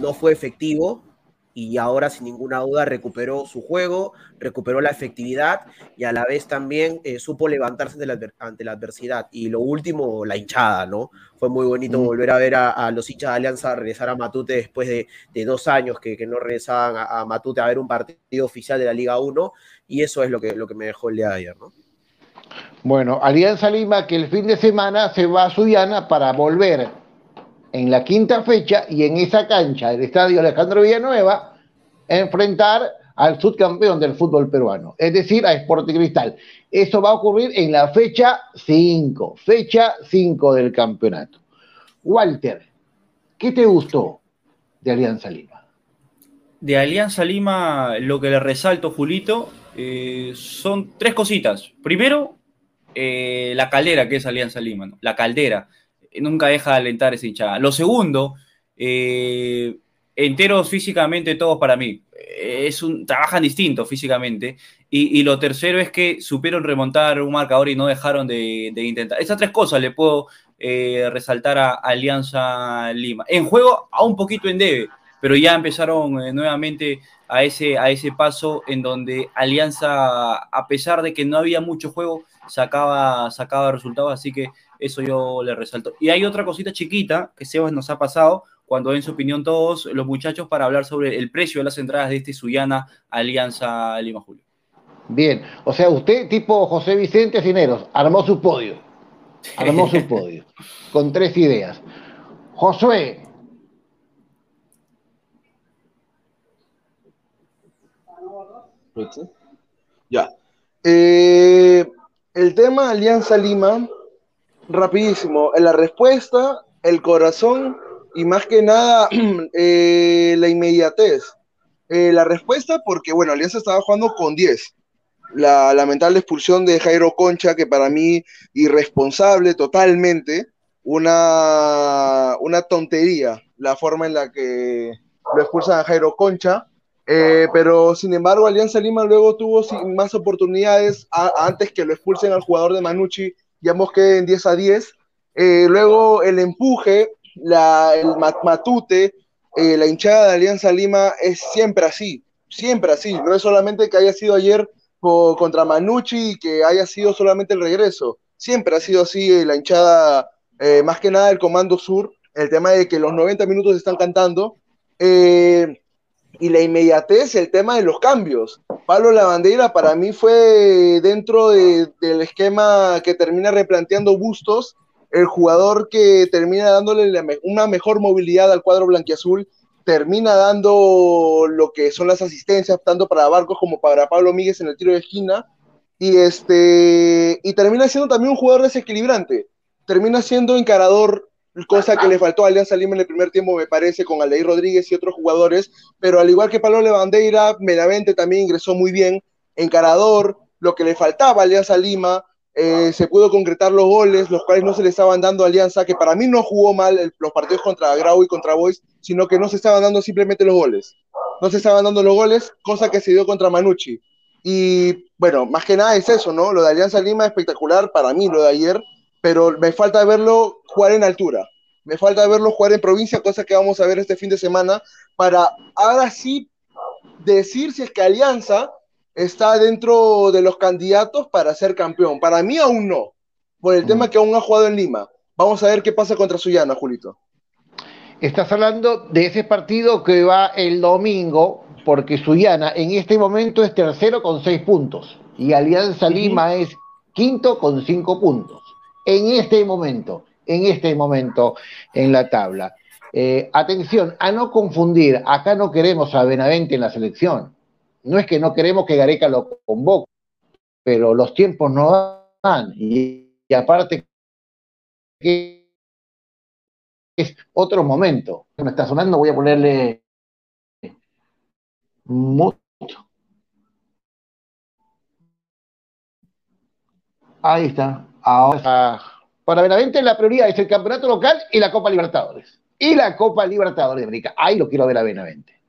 no fue efectivo, y ahora sin ninguna duda recuperó su juego, recuperó la efectividad y a la vez también eh, supo levantarse ante la, adversidad. Y lo último, la hinchada, ¿no? Fue muy bonito mm. volver a ver a, los hinchas de Alianza regresar a Matute después de, dos años que, no regresaban a, Matute a ver un partido oficial de la Liga 1 y eso es lo que, lo que me dejó el día de ayer, ¿no? Bueno, Alianza Lima que el fin de semana se va a Suyana para volver en la quinta fecha y en esa cancha del Estadio Alejandro Villanueva enfrentar al subcampeón del fútbol peruano, es decir, a Sporting Cristal. Eso va a ocurrir en la fecha 5, fecha 5 del campeonato. Walter, ¿qué te gustó de Alianza Lima? De Alianza Lima, lo que le resalto, Julito, eh, son tres cositas. Primero, eh, la caldera que es Alianza Lima, la caldera nunca deja de alentar esa hinchada. Lo segundo, eh, enteros físicamente todos para mí. Es un, trabajan distinto físicamente. Y, lo tercero es que supieron remontar un marcador y no dejaron de, intentar. Esas tres cosas le puedo eh, resaltar a Alianza Lima. En juego, a un poquito en debe, pero ya empezaron eh, nuevamente a ese, a ese paso en donde Alianza, a pesar de que no había mucho juego, sacaba, sacaba resultados. Así que eso yo le resalto. Y hay otra cosita chiquita que Sebas nos ha pasado cuando den su opinión todos los muchachos para hablar sobre el precio de las entradas de este Suyana Alianza Lima Julio. Bien, o sea, usted tipo José Vicente Cineros, armó su podio, armó su podio, con tres ideas. Josué. Ya. Eh, el tema Alianza Lima rapidísimo. La respuesta, el corazón y más que nada eh, la inmediatez. Eh, la respuesta, porque bueno, Alianza estaba jugando con 10. La lamentable expulsión de Jairo Concha, que para mí irresponsable totalmente, una, una tontería la forma en la que lo expulsan a Jairo Concha. Eh, pero sin embargo, Alianza Lima luego tuvo más oportunidades antes que lo expulsen al jugador de Manucci ya quedado en 10 a 10. Eh, luego el empuje, el matute, eh, la hinchada de Alianza Lima es siempre así, siempre así. No es solamente que haya sido ayer contra Manucci y que haya sido solamente el regreso. Siempre ha sido así eh, la hinchada, más que nada el Comando Sur, el tema de que los 90 minutos están cantando. Y la inmediatez, el tema de los cambios. Pablo Lavandera para mí fue dentro del esquema que termina replanteando Bustos, el jugador que termina dándole una mejor movilidad al cuadro blanquiazul, termina dando lo que son las asistencias, tanto para Barcos como para Pablo Míguez en el tiro de esquina, y, este, y termina siendo también un jugador desequilibrante, termina siendo encarador cosa que le faltó a Alianza Lima en el primer tiempo, me parece, con Aldeir Rodríguez y otros jugadores, pero al igual que Pablo Levandeira, Medavente también ingresó muy bien, encarador, lo que le faltaba a Alianza Lima, eh, se pudo concretar los goles, los cuales no se le estaban dando a Alianza, que para mí no jugó mal los partidos contra Grau y contra Boys, sino que no se estaban dando simplemente los goles. No se estaban dando los goles, cosa que se dio contra Manucci. Y bueno, más que nada es eso, ¿no? Lo de Alianza Lima espectacular para mí, lo de ayer, pero me falta verlo jugar en altura. Me falta verlo jugar en provincia, cosa que vamos a ver este fin de semana, para ahora sí decir si es que Alianza está dentro de los candidatos para ser campeón. Para mí aún no, por el tema que aún ha jugado en Lima. Vamos a ver qué pasa contra Suyana, Julito. Estás hablando de ese partido que va el domingo, porque Suyana en este momento es tercero con seis puntos y Alianza Lima es quinto con cinco puntos en este momento, en este momento en la tabla. Eh, atención, a no confundir, acá no queremos a Benavente en la selección. No es que no queremos que Gareca lo convoque, pero los tiempos no dan. Y, aparte es otro momento. Me está sonando, voy a ponerle mucho. Ahí está. Ahora, para Benavente la prioridad es el campeonato local y la Copa Libertadores. Y la Copa Libertadores de América. Ahí lo quiero ver a Benavente.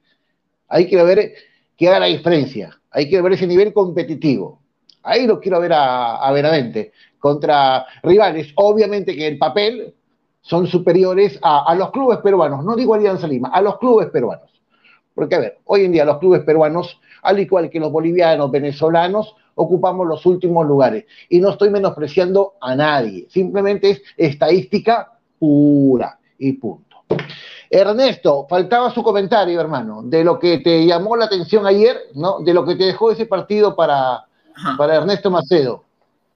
Ahí quiero ver que haga la diferencia. Ahí quiero ver ese nivel competitivo. Ahí lo quiero ver a, Benavente contra rivales. Obviamente que el papel son superiores a, a, los clubes peruanos. No digo Alianza Lima, a los clubes peruanos. Porque, a ver, hoy en día los clubes peruanos, al igual que los bolivianos, venezolanos, ocupamos los últimos lugares. Y no estoy menospreciando a nadie, simplemente es estadística pura y punto. Ernesto, faltaba su comentario, hermano, de lo que te llamó la atención ayer, ¿no? De lo que te dejó ese partido para, para Ernesto Macedo.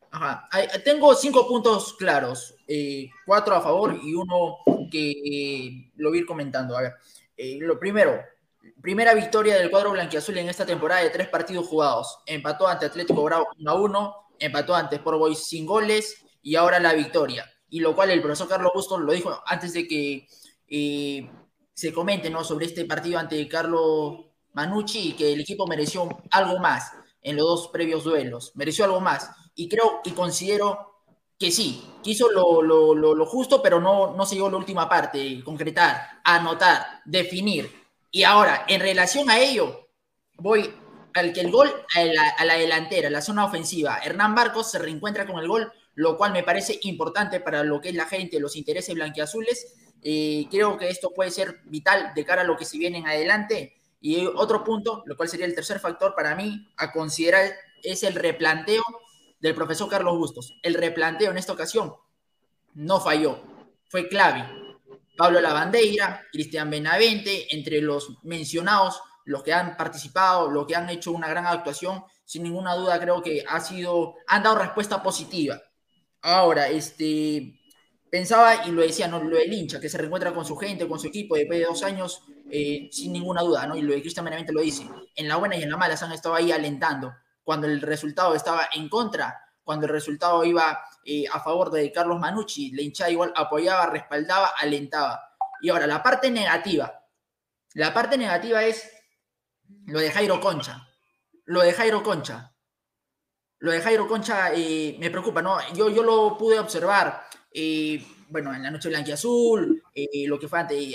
Ajá. Tengo cinco puntos claros, eh, cuatro a favor y uno que eh, lo voy a ir comentando. A ver, eh, lo primero, primera victoria del cuadro blanquiazul en esta temporada de tres partidos jugados. Empató ante Atlético Bravo 1 a 1, empató ante Sport Boys sin goles y ahora la victoria. Y lo cual el profesor Carlos Bustos lo dijo antes de que eh, se comente ¿no? sobre este partido ante Carlos Manucci, que el equipo mereció algo más en los dos previos duelos, mereció algo más. Y creo y considero que sí, quiso lo, lo, lo, lo justo, pero no, no se llegó la última parte, concretar, anotar, definir y ahora, en relación a ello, voy al que el gol a la, delantera, la zona ofensiva. Hernán Barcos se reencuentra con el gol, lo cual me parece importante para lo que es la gente, los intereses blanquiazules. Eh, creo que esto puede ser vital de cara a lo que se viene en adelante. Y otro punto, lo cual sería el tercer factor para mí a considerar, es el replanteo del profesor Carlos Bustos. El replanteo en esta ocasión no falló, fue clave. Pablo Lavandeira, Cristian Benavente, entre los mencionados, los que han participado, los que han hecho una gran actuación, sin ninguna duda creo que ha sido, han dado respuesta positiva. Ahora, este, pensaba y lo decía, ¿no? lo del hincha, que se reencuentra con su gente, con su equipo después de dos años, eh, sin ninguna duda, ¿no? y lo de Cristian Benavente lo dice, en la buena y en la mala se han estado ahí alentando, cuando el resultado estaba en contra, cuando el resultado iba eh, a favor de Carlos Manucci, la hinchada igual apoyaba, respaldaba, alentaba. Y ahora, la parte negativa. La parte negativa es lo de Jairo Concha. Lo de Jairo Concha. Lo de Jairo Concha eh, me preocupa, ¿no? Yo, yo lo pude observar, eh, bueno, en la noche blanquiazul, eh, lo que fue ante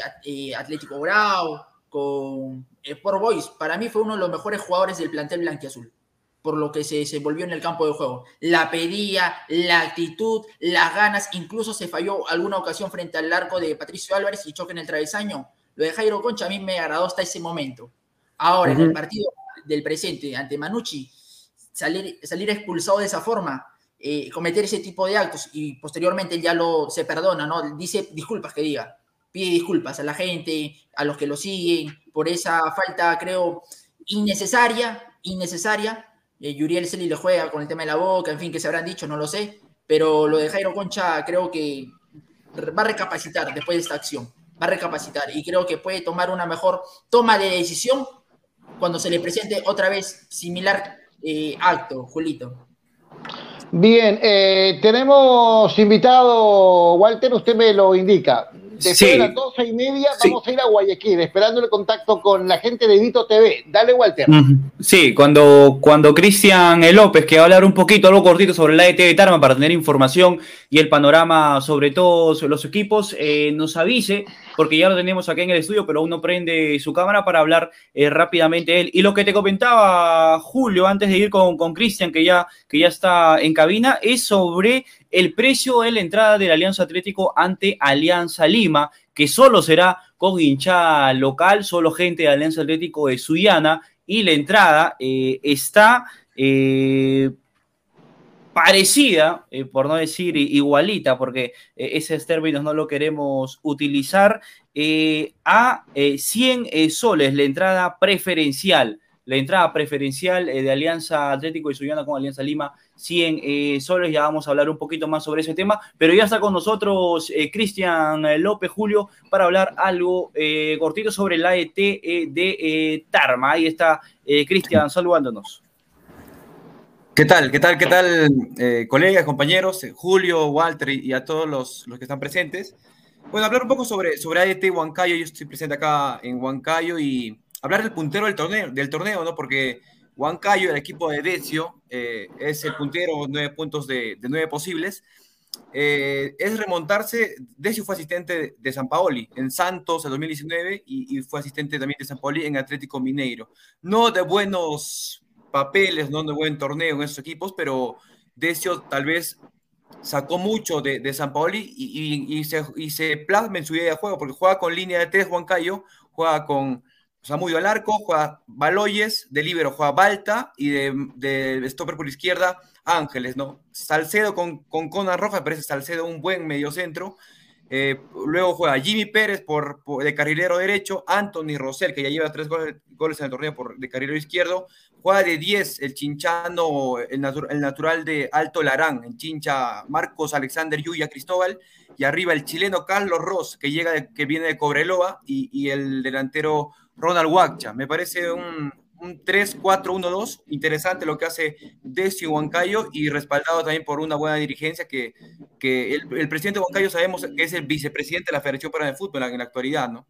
Atlético Grau, con Sport Boys. Para mí fue uno de los mejores jugadores del plantel blanquiazul por lo que se desenvolvió en el campo de juego. La pedía, la actitud, las ganas, incluso se falló alguna ocasión frente al arco de Patricio Álvarez y choque en el travesaño. Lo de Jairo Concha a mí me agradó hasta ese momento. Ahora, uh -huh. en el partido del presente ante Manucci, salir, salir expulsado de esa forma, eh, cometer ese tipo de actos y posteriormente ya lo se perdona, ¿no? Dice disculpas que diga, pide disculpas a la gente, a los que lo siguen, por esa falta, creo, innecesaria, innecesaria, eh, Yuriel Celi le juega con el tema de la boca, en fin, que se habrán dicho, no lo sé, pero lo de Jairo Concha creo que va a recapacitar después de esta acción, va a recapacitar y creo que puede tomar una mejor toma de decisión cuando se le presente otra vez similar eh, acto, Julito. Bien, eh, tenemos invitado, Walter, usted me lo indica. Después sí. de las doce y media sí. vamos a ir a Guayaquil, esperando el contacto con la gente de Vito TV. Dale, Walter. Sí, cuando, cuando Cristian López, que va a hablar un poquito, algo cortito sobre la ET de Tarma para tener información y el panorama sobre todos los equipos, eh, nos avise, porque ya lo tenemos aquí en el estudio, pero aún no prende su cámara para hablar eh, rápidamente él. Y lo que te comentaba Julio antes de ir con, con Cristian, que ya, que ya está en cabina, es sobre el precio de la entrada del Alianza Atlético ante Alianza Lima, que solo será con hinchada local, solo gente de Alianza Atlético de Suyana, y la entrada eh, está eh, parecida, eh, por no decir igualita, porque esos términos no lo queremos utilizar, a 100 soles la entrada preferencial la entrada preferencial de Alianza Atlético y Suyana con Alianza Lima 100 eh, soles. Ya vamos a hablar un poquito más sobre ese tema, pero ya está con nosotros eh, Cristian López Julio para hablar algo eh, cortito sobre la ET de Tarma. Ahí está Cristian saludándonos. ¿Qué tal? ¿Qué tal? ¿Qué tal, colegas, compañeros? Julio, Walter y, a todos los, los, que están presentes. Bueno, hablar un poco sobre, sobre AET Huancayo. Yo estoy presente acá en Huancayo y hablar del puntero del torneo, del torneo ¿no? Porque Huancayo, el equipo de Decio, eh, es el puntero, nueve puntos de, nueve posibles. Eh, es remontarse. Decio fue asistente de San Paoli en Santos en 2019 y, fue asistente también de San Paoli en Atlético Mineiro. No de buenos papeles, no de buen torneo en esos equipos, pero Decio tal vez sacó mucho de, de San Paoli y, se, y plasma en su idea de juego, porque juega con línea de tres Huancayo, juega con Samudio al arco, juega Baloyes, de libero juega Balta y de, stopper por izquierda Ángeles, ¿no? Salcedo con, con Conan Rojas, parece Salcedo un buen mediocentro. Eh, luego juega Jimmy Pérez por, de carrilero derecho, Anthony Rosell, que ya lleva tres goles, en el torneo por, de carrilero izquierdo, juega de 10 el chinchano, el, el, natural de Alto Larán, el chincha Marcos Alexander Yuya Cristóbal, y arriba el chileno Carlos Ross, que, llega que viene de Cobreloa, y, y el delantero Ronald Huacha. Me parece un, un 3-4-1-2, interesante lo que hace Decio Huancayo y respaldado también por una buena dirigencia que, que el, el, presidente Huancayo sabemos que es el vicepresidente de la Federación Peruana de Fútbol en la actualidad, ¿no?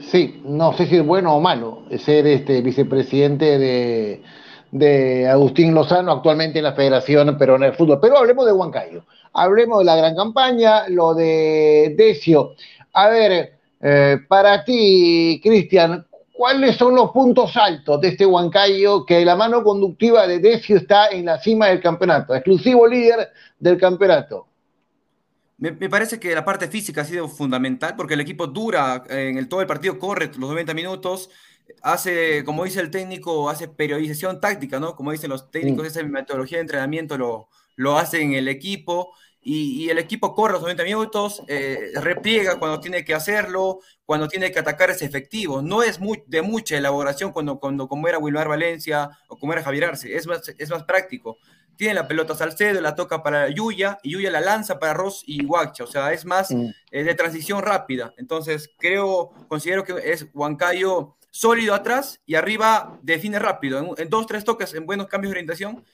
Sí, no sé si es bueno o malo ser este vicepresidente de, de Agustín Lozano actualmente en la Federación Peruana de Fútbol. Pero hablemos de Huancayo, hablemos de la gran campaña, lo de Decio. A ver, eh, para ti, Cristian, ¿cuáles son los puntos altos de este Huancayo que la mano conductiva de Decio está en la cima del campeonato, exclusivo líder del campeonato? Me, me, parece que la parte física ha sido fundamental porque el equipo dura en el, todo el partido, corre los 90 minutos, hace, como dice el técnico, hace periodización táctica, ¿no? Como dicen los técnicos, esa metodología de entrenamiento lo, lo hace en el equipo y, y, el equipo corre los 90 minutos, eh, repliega cuando tiene que hacerlo, cuando tiene que atacar es efectivo. No es muy, de mucha elaboración cuando, cuando como era Wilmar Valencia o como era Javier Arce, es más, es más práctico. Tiene la pelota Salcedo, la toca para Yuya, y Yuya la lanza para Ross y Guacha, o sea, es más eh, de transición rápida. Entonces, creo, considero que es Huancayo sólido atrás y arriba define rápido, en, en dos, tres toques, en buenos cambios de orientación,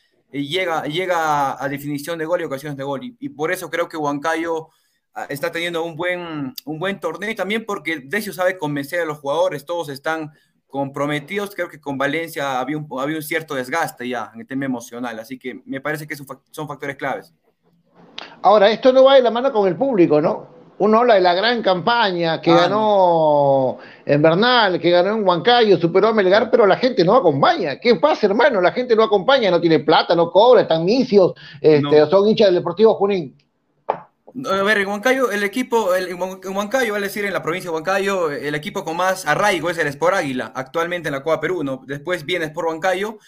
llega, llega a definición de gol y ocasiones de gol. Y, y por eso creo que Huancayo ah, está teniendo un buen, un buen torneo y también porque Decio sabe convencer a los jugadores, todos están comprometidos, creo que con Valencia había un, había un cierto desgaste ya en el tema emocional, así que me parece que son factores claves. Ahora, esto no va de la mano con el público, ¿no? Uno habla de la gran campaña que ah, ganó en Bernal, que ganó en Huancayo, superó a Melgar, pero la gente no acompaña. ¿Qué pasa, hermano? La gente no acompaña, no tiene plata, no cobra, están misios, este, no. son hinchas del Deportivo Junín. A ver, en Huancayo, el equipo, el, en Huancayo, vale decir, en la provincia de Huancayo, el equipo con más arraigo es el Sport Águila, actualmente en la Copa Perú, ¿no? Después viene Sport Huancayo,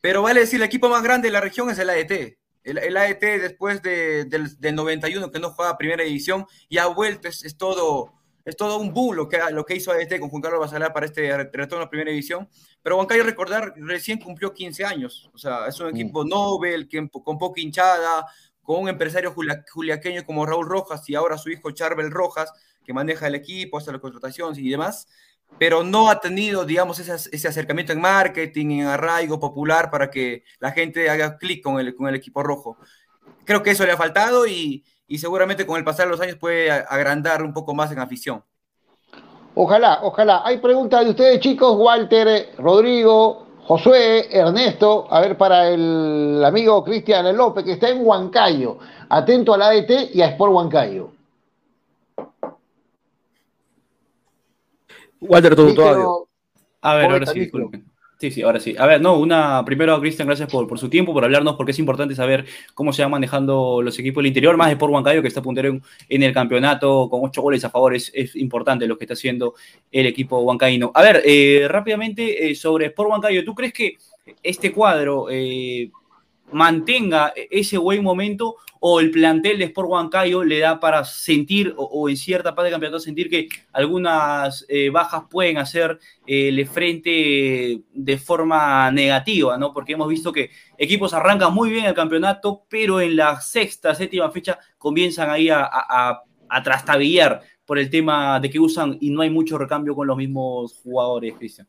pero vale decir, el equipo más grande de la región es el AET. El, el AET, después de, del, del, 91, que no juega primera división, y ha vuelto, es, es, todo, es todo un boom lo que, lo que hizo AET con Juan Carlos Basalar para este retorno a primera división. Pero Huancayo, recordar, recién cumplió 15 años, o sea, es un equipo mm. Nobel, que, con poca hinchada, con un empresario juliaqueño como Raúl Rojas y ahora su hijo Charbel Rojas, que maneja el equipo, hace la contratación y demás, pero no ha tenido, digamos, ese, ese, acercamiento en marketing, en arraigo popular para que la gente haga clic con el, con el equipo rojo. Creo que eso le ha faltado y, y seguramente con el pasar de los años puede agrandar un poco más en afición. Ojalá, ojalá. Hay preguntas de ustedes, chicos. Walter, Rodrigo, Josué, Ernesto, a ver, para el amigo Cristian López, que está en Huancayo, atento a la ADT y a Sport Huancayo. Walter, todo, todo A ver, ahora sí, disculpen. Sí, sí, ahora sí. A ver, no, una, primero, Cristian, gracias por, por, su tiempo, por hablarnos, porque es importante saber cómo se van manejando los equipos del interior, más de por Huancayo, que está puntero en, el campeonato con ocho goles a favor, es, es, importante lo que está haciendo el equipo huancaíno. A ver, eh, rápidamente, eh, sobre Sport Huancayo, ¿tú crees que este cuadro eh, mantenga ese buen momento o el plantel de Sport Huancayo le da para sentir o, en cierta parte del campeonato sentir que algunas eh, bajas pueden hacerle eh, frente de forma negativa, ¿no? Porque hemos visto que equipos arrancan muy bien el campeonato, pero en la sexta, séptima fecha comienzan ahí a, a, a trastabillar por el tema de que usan y no hay mucho recambio con los mismos jugadores, Cristian.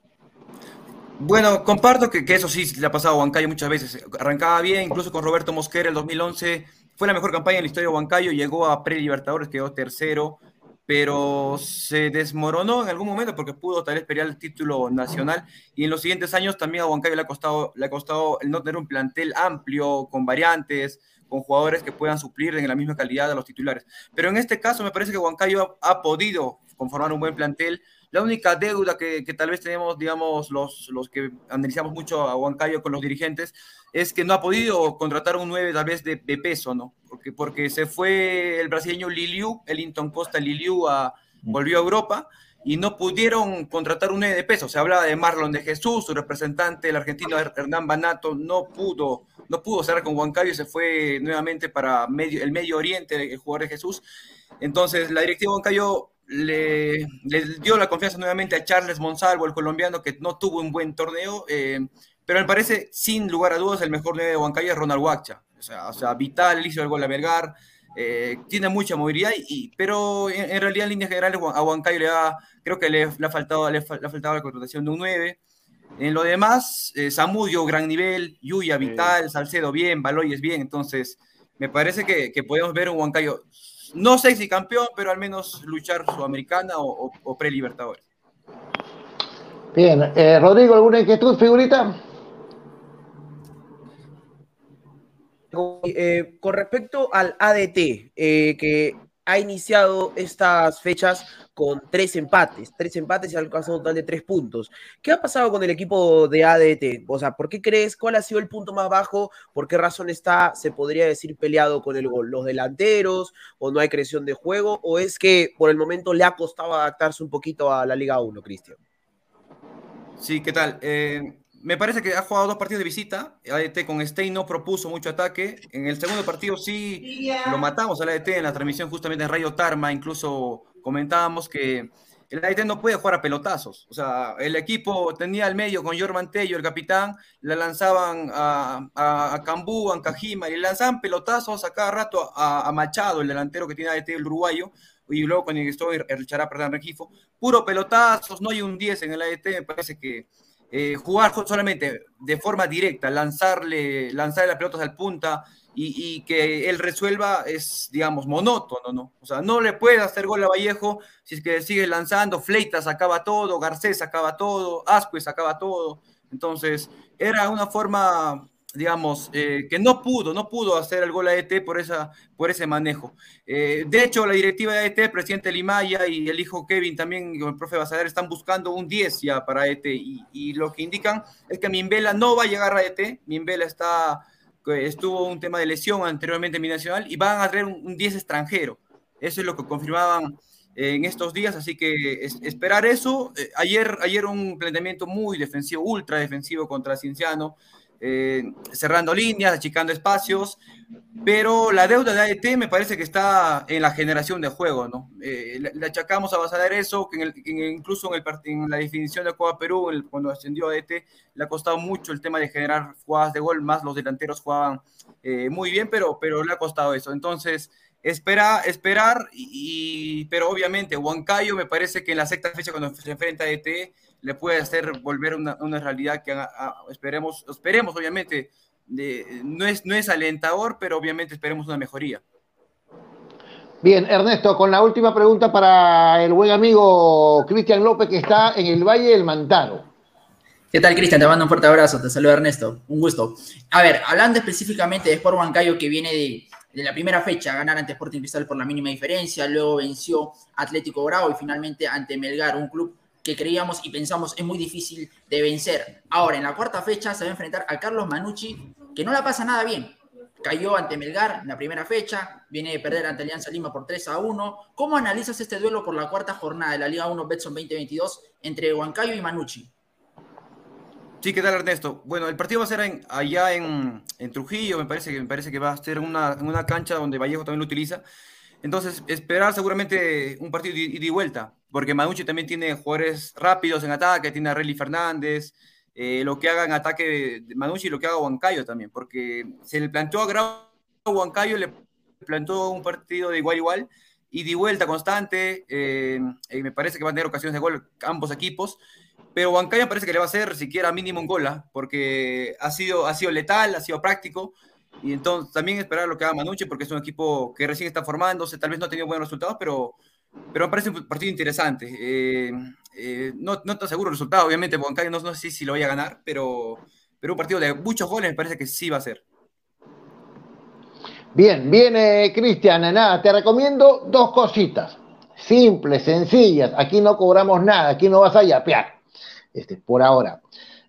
Bueno, comparto que, eso sí le ha pasado a Huancayo muchas veces. Arrancaba bien, incluso con Roberto Mosquera el 2011. Fue la mejor campaña en la historia de Huancayo. Llegó a pre-Libertadores, quedó tercero. pero se desmoronó en algún momento porque pudo tal vez pelear el título nacional y en los siguientes años también a Huancayo le ha costado, le ha costado el no tener un plantel amplio, con variantes, con jugadores que puedan suplir en la misma calidad de los titulares. Pero en este caso me parece que Huancayo ha, ha podido conformar un buen plantel, la única deuda que, tal vez tenemos, digamos, los, los que analizamos mucho a Huancayo con los dirigentes, es que no ha podido contratar un 9 tal vez de, peso, ¿no? Porque, porque se fue el brasileño Liliu, Ellington Costa Liliu, volvió a Europa y no pudieron contratar un 9 de peso. Se hablaba de Marlon de Jesús, su representante, el argentino Hernán Banato, no pudo, no pudo cerrar con Huancayo se fue nuevamente para medio, el Medio Oriente, el jugador de Jesús. Entonces, la directiva de Huancayo le, le, dio la confianza nuevamente a Charles Monsalvo, el colombiano, que no tuvo un buen torneo, eh, pero me parece, sin lugar a dudas, el mejor 9 de Huancayo es Ronald Huacha. O sea, o sea, vital, hizo el gol a Vergar, eh, tiene mucha movilidad, y, pero en, en, realidad en líneas generales a Huancayo le ha, creo que le, le, ha faltado, le, le, ha faltado la contratación de un 9. En lo demás, eh, Samudio, gran nivel, Yuya, Vital, Salcedo, bien, Baloyes, bien. Entonces, me parece que, que podemos ver un Huancayo no sé si campeón, pero al menos luchar sudamericana o, o, o pre-libertadores. Bien, eh, Rodrigo, ¿alguna inquietud, figurita? Eh, con respecto al ADT, eh, que ha iniciado estas fechas con tres empates, tres empates y ha alcanzado un total de tres puntos. ¿Qué ha pasado con el equipo de ADT? O sea, ¿por qué crees? ¿Cuál ha sido el punto más bajo? ¿Por qué razón está, se podría decir, peleado con el gol? ¿Los delanteros? ¿O no hay creación de juego? ¿O es que por el momento le ha costado adaptarse un poquito a la Liga 1, Cristian? Sí, ¿qué tal? Eh, me parece que ha jugado dos partidos de visita. ADT con Stein no propuso mucho ataque. En el segundo partido sí yeah. lo matamos al ADT en la transmisión justamente en Radio Tarma. Incluso comentábamos que el ADT no puede jugar a pelotazos. O sea, el equipo tenía al medio con Jorman Tello, el capitán, le lanzaban a, a, a Cambú, a Cajima, y le lanzaban pelotazos a cada rato a, Machado, el delantero que tiene ADT, el uruguayo, y luego cuando estuvo el Chará, perdón, Regifo. Puro pelotazos, no hay un 10 en el ADT, me parece que eh, jugar solamente de forma directa, lanzarle, lanzarle las pelotas al punta y, que él resuelva es, digamos, monótono, ¿no? O sea, no le puede hacer gol a Vallejo si es que sigue lanzando, Fleitas acaba todo, Garcés acaba todo, Ascuez acaba todo. Entonces, era una forma digamos, eh, que no pudo, no pudo hacer el gol a ET por, esa, por ese manejo. Eh, de hecho, la directiva de ET, el presidente Limaya y el hijo Kevin también, el profe Basadar, están buscando un 10 ya para ET y, y, lo que indican es que Mimbela no va a llegar a ET, Mimbela está, estuvo un tema de lesión anteriormente en mi nacional y van a traer un, un 10 extranjero. Eso es lo que confirmaban en estos días, así que es, esperar eso. Eh, ayer, ayer un planteamiento muy defensivo, ultra defensivo contra Cienciano, eh, cerrando líneas, achicando espacios, pero la deuda de AET me parece que está en la generación de juego, ¿no? Eh, le, achacamos a Basadar eso, que, en el, que incluso en, el, en, la definición de Copa Perú, cuando ascendió a AET, le ha costado mucho el tema de generar jugadas de gol, más los delanteros jugaban eh, muy bien, pero, pero le ha costado eso. Entonces, espera, esperar, y, pero obviamente Huancayo me parece que en la sexta fecha cuando se enfrenta a ET le puede hacer volver una, una realidad que a, a, esperemos, esperemos obviamente, de, no, es, no es alentador, pero obviamente esperemos una mejoría. Bien, Ernesto, con la última pregunta para el buen amigo Cristian López que está en el Valle del Mantaro. ¿Qué tal, Cristian? Te mando un fuerte abrazo. Te saluda Ernesto. Un gusto. A ver, hablando específicamente de Sport Huancayo que viene de, de la primera fecha, ganar ante Sporting Cristal por la mínima diferencia, luego venció Atlético Bravo y finalmente ante Melgar, un club que creíamos y pensamos es muy difícil de vencer. Ahora, en la cuarta fecha se va a enfrentar a Carlos Manucci, que no la pasa nada bien. Cayó ante Melgar en la primera fecha, viene de perder ante Alianza Lima por 3 a 1. ¿Cómo analizas este duelo por la cuarta jornada de la Liga 1 Betson 2022 entre Huancayo y Manucci? Sí, ¿qué tal Ernesto? Bueno, el partido va a ser en, allá en, en, Trujillo, me parece, que, me parece que va a ser una, una cancha donde Vallejo también lo utiliza. Entonces, esperar seguramente un partido de y vuelta, porque Manucci también tiene jugadores rápidos en ataque, tiene a Relly Fernández, eh, lo que haga en ataque de Manucci y lo que haga Huancayo también, porque se le planteó a Grau Huancayo, le planteó un partido de igual igual, y de vuelta constante, eh, eh, me parece que van a tener ocasiones de gol ambos equipos, pero Huancayo parece que le va a hacer siquiera mínimo un gol, ¿eh? porque ha sido, ha sido letal, ha sido práctico, y entonces también esperar lo que haga Manucci, porque es un equipo que recién está formándose, tal vez no ha tenido buenos resultados, pero pero parece un partido interesante. Eh, eh, no, no está seguro el resultado, obviamente, Huancayo no, no sé si lo vaya a ganar, pero, pero un partido de muchos goles me parece que sí va a ser. Bien, viene Cristian, nada, te recomiendo dos cositas, simples, sencillas, aquí no cobramos nada, aquí no vas a yapear, este, por ahora.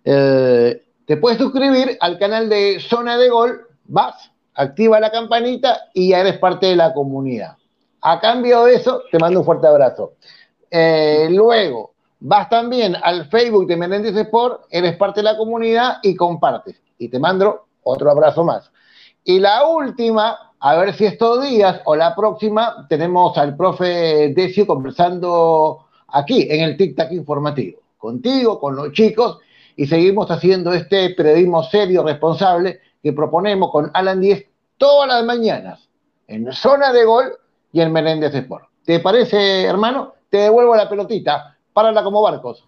Eh, te puedes suscribir al canal de Zona de Gol, vas, activa la campanita y ya eres parte de la comunidad. A cambio de eso, te mando un fuerte abrazo. Eh, luego, vas también al Facebook de Menéndez Sport, eres parte de la comunidad y compartes. Y te mando otro abrazo más. Y la última, a ver si estos días o la próxima, tenemos al profe Decio conversando aquí en el Tic Tac informativo, contigo, con los chicos, y seguimos haciendo este periodismo serio, responsable, que proponemos con Alan Díez todas las mañanas, en zona de gol y en Menéndez Sport. ¿Te parece, hermano? Te devuelvo la pelotita, párala como barcos.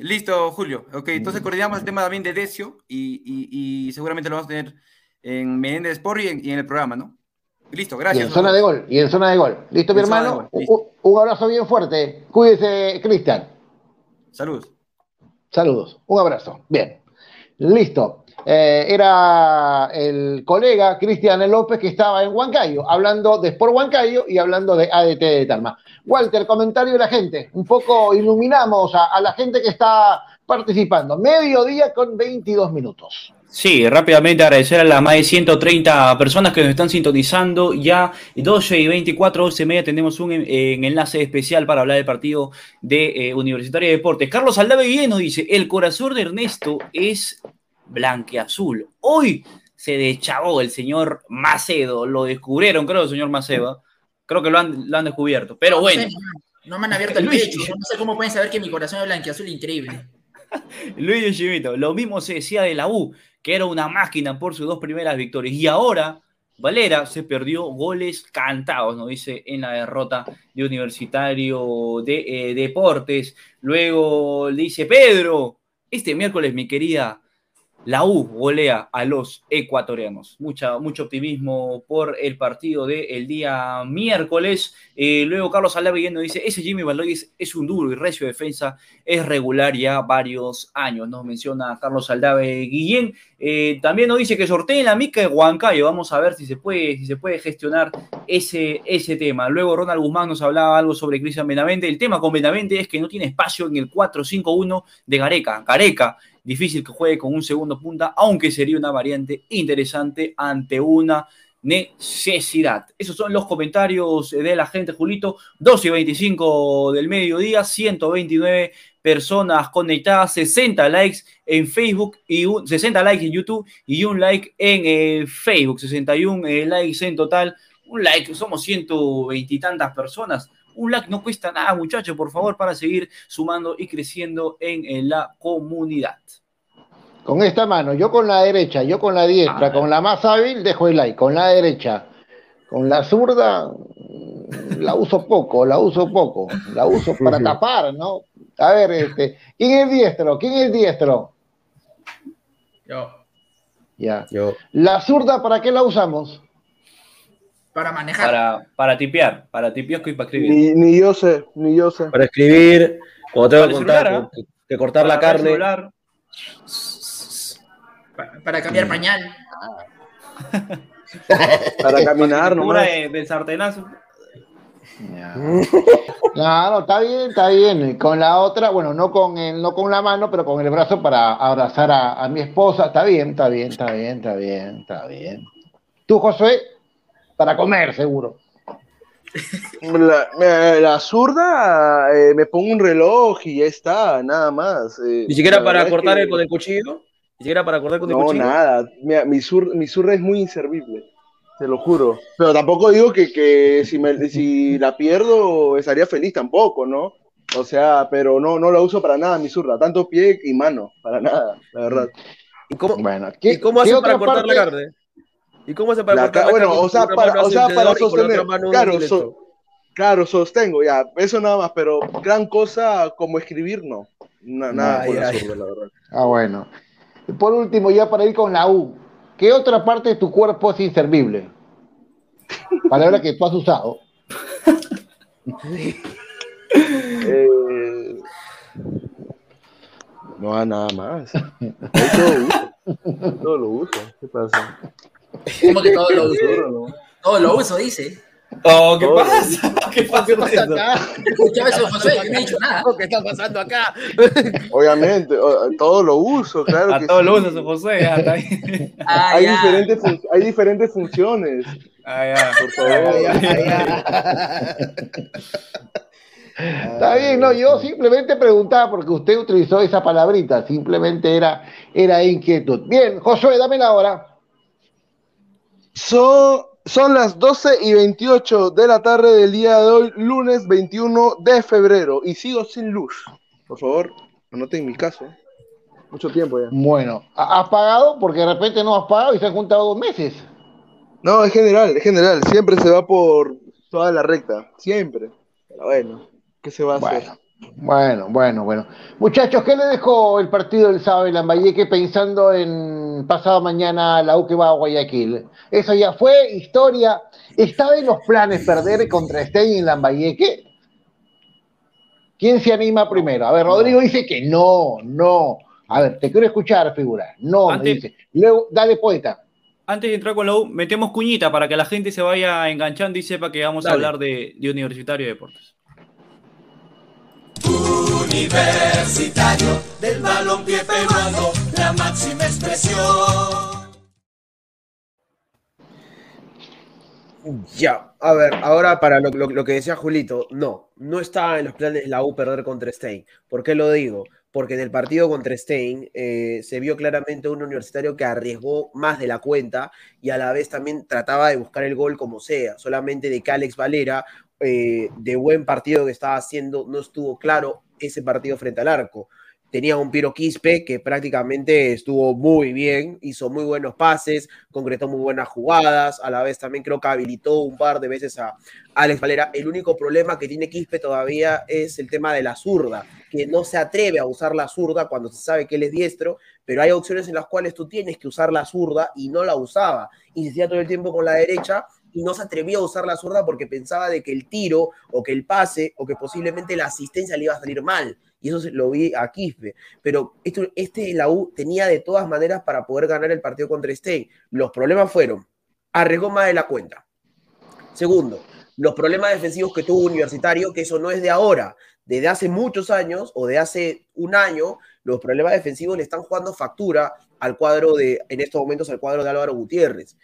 Listo, Julio. Ok, entonces coordinamos el tema también de Decio y, y, y seguramente lo vamos a tener en Menéndez Sport y en, y en el programa, ¿no? Listo, gracias. Y en zona de gol, y en zona de gol. ¿Listo, mi hermano? gol, listo. Un, un abrazo bien fuerte. Cuídese, Cristian. Saludos. Saludos. Un abrazo. Bien. Listo. Eh, era el colega Cristian López que estaba en Huancayo, hablando de Sport Huancayo y hablando de ADT de Talma. Walter, comentario de la gente. Un poco iluminamos a, la gente que está participando. Mediodía con 22 minutos. Sí, rápidamente agradecer a las más de 130 personas que nos están sintonizando. Ya 12 y 24, 12 y media tenemos un en enlace especial para hablar del partido de eh, Universitario de Deportes. Carlos Aldave Guillén nos dice, el corazón de Ernesto es blanqueazul. Hoy se deschavó el señor Macedo, lo descubrieron, creo, el señor Macedo. Creo que lo han, lo han descubierto. Pero No bueno, sé, no me han abierto el pecho. No sé cómo pueden saber que mi corazón es blanquiazul increíble. Luis Yoshimito, lo mismo se decía de la U, que era una máquina por sus dos primeras victorias. Y ahora Valera se perdió goles cantados, nos dice, en la derrota de Universitario de eh, Deportes. Luego le dice Pedro, este miércoles, mi querida, la U golea a los ecuatorianos. Mucha, mucho optimismo por el partido del día miércoles. Eh, luego Carlos Alave nos dice, ese Jimmy Valdés es un duro y recio defensa, es regular ya varios años. Nos menciona Carlos Aldave Guillén. Eh, también nos dice que sorteen la mica de Huancayo. Vamos a ver si se puede, si se puede gestionar ese, ese tema. Luego Ronald Guzmán nos hablaba algo sobre Cristian Benavente. El tema con Benavente es que no tiene espacio en el 4-5-1 de Gareca. Gareca difícil que juegue con un segundo punta, aunque sería una variante interesante ante una necesidad. Esos son los comentarios de la gente, Julito. 12 y 25 del mediodía, 129 personas conectadas, 60 likes en Facebook y un, 60 likes en YouTube y un like en eh, Facebook, 61 eh, likes en total. Un like, somos 120 y tantas personas. Un like no cuesta nada, muchachos, por favor, para seguir sumando y creciendo en, en la comunidad. Con esta mano, yo con la derecha, yo con la diestra, Ah. con la más hábil dejo el like, con la derecha, con la zurda la uso poco, la uso poco, la uso para tapar, ¿no? A ver, este, ¿quién es diestro? ¿Quién es diestro? Yo, Ya. Yo. La zurda, ¿para qué la usamos? Para manejar. Para, para tipear, para tipiosco y para escribir. Ni, ni yo sé, ni yo sé. Para escribir, cuando tengo Para que, contar, celular, ¿ah? que, que cortar la Para carne. celular. para cambiar pañal. Para caminar nomás. de- del sartenazo. Claro, está bien, está bien. Con la otra, bueno, no con el, no con la mano, pero con el brazo para abrazar a, a mi esposa. Está bien, está bien, está bien, está bien, está bien. Tú, Josué, para comer, seguro. La, zurda, eh, me pongo un reloj y ya está, nada más. eh, Ni siquiera para cortar que- el- con el cuchillo. Ni siquiera para cortar con el No, cuchillo. nada. Mira, mi, zur- mi zurda es muy inservible, te lo juro. Pero tampoco digo que, que si, me- si la pierdo estaría feliz tampoco, ¿no? O sea, pero no, no la uso para nada mi zurda, tanto pie y mano, para nada, la verdad. ¿Y cómo, Bueno, ¿y cómo para cortar la carne? ¿Y cómo hace para La cortar ca- la bueno, o sea, para, o sea, para sostener, claro, so- claro, sostengo, ya, eso nada más, pero gran cosa como escribir, no. Na- nada Ay, por la ay. la verdad. Ah, bueno. Por último, ya para ir con la U, ¿qué otra parte de tu cuerpo es inservible? Palabra que tú has usado. Eh, no nada más. Todo lo uso. Todo lo uso. ¿Qué pasa? ¿Cómo que todo lo uso? Todo lo uso, dice. Oh, ¿qué Todo. pasa? ¿Qué pasa acá? Escuchaba eso, José, que no he dicho nada. ¿Qué está pasando acá? Obviamente, todo lo uso, claro A que sí. los usos, José. Ah, Hay ya. diferentes, hay diferentes funciones, Ah, ya. por favor. Está bien, no, yo simplemente preguntaba porque usted utilizó esa palabrita, simplemente era, era inquietud. Bien, Josué, dame la hora. Son, son las 12 y 28 de la tarde del día de hoy, lunes 21 de febrero, y sigo sin luz. Por favor, anoten mi caso. Mucho tiempo ya. Bueno, ¿ha- ¿has pagado? Porque de repente no has pagado y se han juntado dos meses. No, es general, es general. Siempre se va por toda la recta. Siempre. Pero bueno, ¿qué se va a hacer? Bueno, bueno, bueno. Muchachos, ¿qué le dejó el partido del sábado en Lambayeque pensando en pasado mañana la U que va a Guayaquil? Eso ya fue historia. ¿Estaba en los planes perder contra Stein en Lambayeque? ¿Quién se anima primero? A ver, Rodrigo dice que no, no. A ver, te quiero escuchar, figura. No, me dice. Luego, dale, poeta. Antes de entrar con la U, metemos cuñita para que la gente se vaya enganchando y sepa que vamos a hablar de, de Universitario de Deportes. Universitario del balompié peruano, la máxima expresión. Ya, a ver, ahora para lo, que decía Julito, no, no está en los planes la U perder contra Stein. ¿Por qué lo digo? Porque en el partido contra Stein eh, se vio claramente un universitario que arriesgó más de la cuenta y a la vez también trataba de buscar el gol como sea, solamente de que Alex Valera, eh, de buen partido que estaba haciendo, no estuvo claro ese partido frente al arco. Tenía un Piro Quispe que prácticamente estuvo muy bien, hizo muy buenos pases, concretó muy buenas jugadas, a la vez también creo que habilitó un par de veces a Alex Valera. El único problema que tiene Quispe todavía es el tema de la zurda, que no se atreve a usar la zurda cuando se sabe que él es diestro, pero hay opciones en las cuales tú tienes que usar la zurda y no la usaba. Insistía todo el tiempo con la derecha y no se atrevía a usar la zurda porque pensaba de que el tiro o que el pase o que posiblemente la asistencia le iba a salir mal. Y eso lo vi a Quispe. Pero este la U tenía de todas maneras para poder ganar el partido contra Stein. Los problemas fueron, arriesgó más de la cuenta. Segundo, los problemas defensivos que tuvo Universitario, que eso no es de ahora, desde hace muchos años o de hace un año, los problemas defensivos le están jugando factura al cuadro de, en estos momentos, al cuadro de Álvaro Gutiérrez.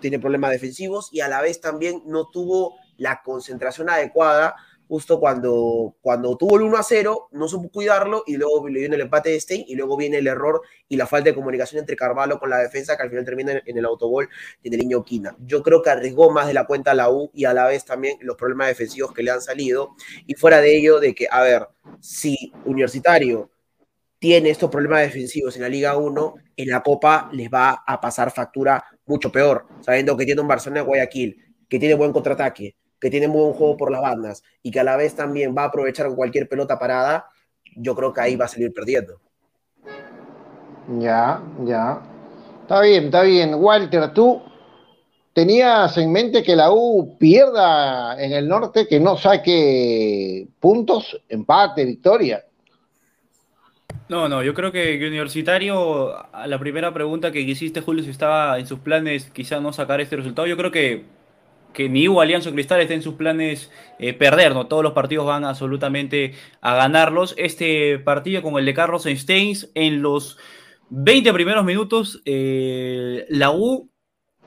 Tiene problemas defensivos y a la vez también no tuvo la concentración adecuada justo cuando, cuando tuvo el 1 a 0, no supo cuidarlo y luego le viene el empate de Stein y luego viene el error y la falta de comunicación entre Carvalho con la defensa que al final termina en, el autogol de Niño Quina. Yo creo que arriesgó más de la cuenta la U y a la vez también los problemas defensivos que le han salido y fuera de ello de que, a ver, si Universitario tiene estos problemas defensivos en la Liga 1, en la Copa les va a pasar factura mucho peor, sabiendo que tiene un Barcelona Guayaquil, que tiene buen contraataque, que tiene buen juego por las bandas y que a la vez también va a aprovechar cualquier pelota parada, yo creo que ahí va a salir perdiendo. Ya, ya. Está bien, está bien. Walter, tú tenías en mente que la U pierda en el norte, que no saque puntos, empate, victoria. No, no, yo creo que Universitario, a la primera pregunta que hiciste, Julio, si estaba en sus planes quizá no sacar este resultado, yo creo que, que ni U, Alianza Cristal está en sus planes eh, perder, ¿no? Todos los partidos van absolutamente a ganarlos. Este partido con el de Carlos Steins, en los 20 primeros minutos, eh, la U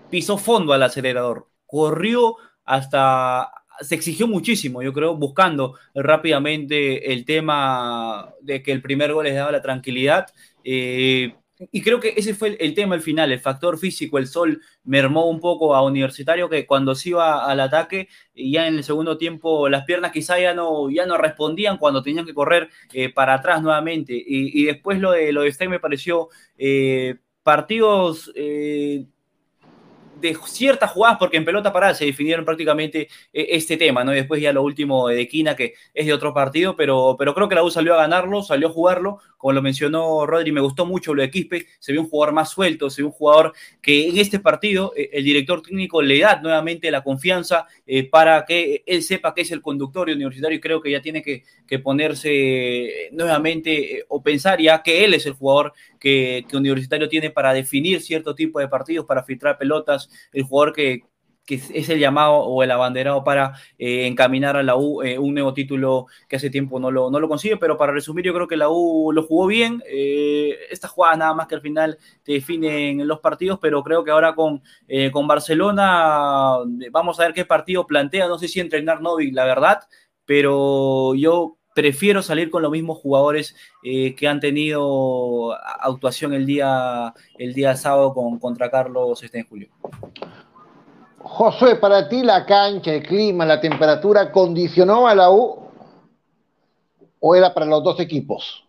pisó fondo al acelerador, corrió hasta, se exigió muchísimo, yo creo, buscando rápidamente el tema de que el primer gol les daba la tranquilidad. eh, y creo que ese fue el, tema al final, el factor físico, el sol mermó un poco a Universitario que cuando se iba al ataque, ya en el segundo tiempo las piernas quizá ya no, ya no respondían cuando tenían que correr eh, para atrás nuevamente. Y, y después lo de, lo de Stein me pareció eh, partidos... de ciertas jugadas, porque en pelota parada se definieron prácticamente eh, este tema, ¿no? Y después ya lo último de Quina, que es de otro partido, pero, pero creo que la U salió a ganarlo, salió a jugarlo, como lo mencionó Rodri, me gustó mucho lo de Quispe, se vio un jugador más suelto, se vio un jugador que en este partido eh, el director técnico le da nuevamente la confianza eh, para que él sepa que es el conductor universitario y creo que ya tiene que, que ponerse nuevamente o pensar ya que él es el jugador que, Universitario tiene para definir cierto tipo de partidos, para filtrar pelotas, el jugador que, es el llamado o el abanderado para eh, encaminar a la U eh, un nuevo título que hace tiempo no lo, consigue, pero para resumir yo creo que la U lo jugó bien, eh, esta jugada nada más que al final te definen los partidos, pero creo que ahora con, eh, con Barcelona vamos a ver qué partido plantea, no sé si entrenar Novi, la verdad, pero yo prefiero salir con los mismos jugadores eh, que han tenido actuación el día, el día sábado con, contra Carlos este en julio. Josué, para ti la cancha, el clima, la temperatura, ¿condicionó a la U o era para los dos equipos?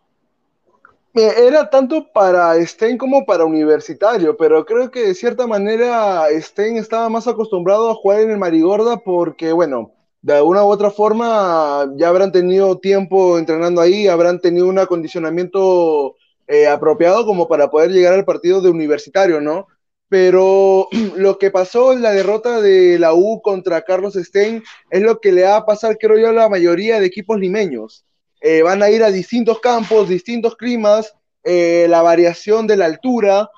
Era tanto para Stein como para Universitario, pero creo que de cierta manera Stein estaba más acostumbrado a jugar en el Marigorda porque, bueno, de alguna u otra forma ya habrán tenido tiempo entrenando ahí, habrán tenido un acondicionamiento eh, apropiado como para poder llegar al partido de Universitario, ¿no? pero lo que pasó en la derrota de la U contra Carlos Stein es lo que le va a pasar, creo yo, a la mayoría de equipos limeños. Eh, van a ir a distintos campos, distintos climas, eh, la variación de la altura,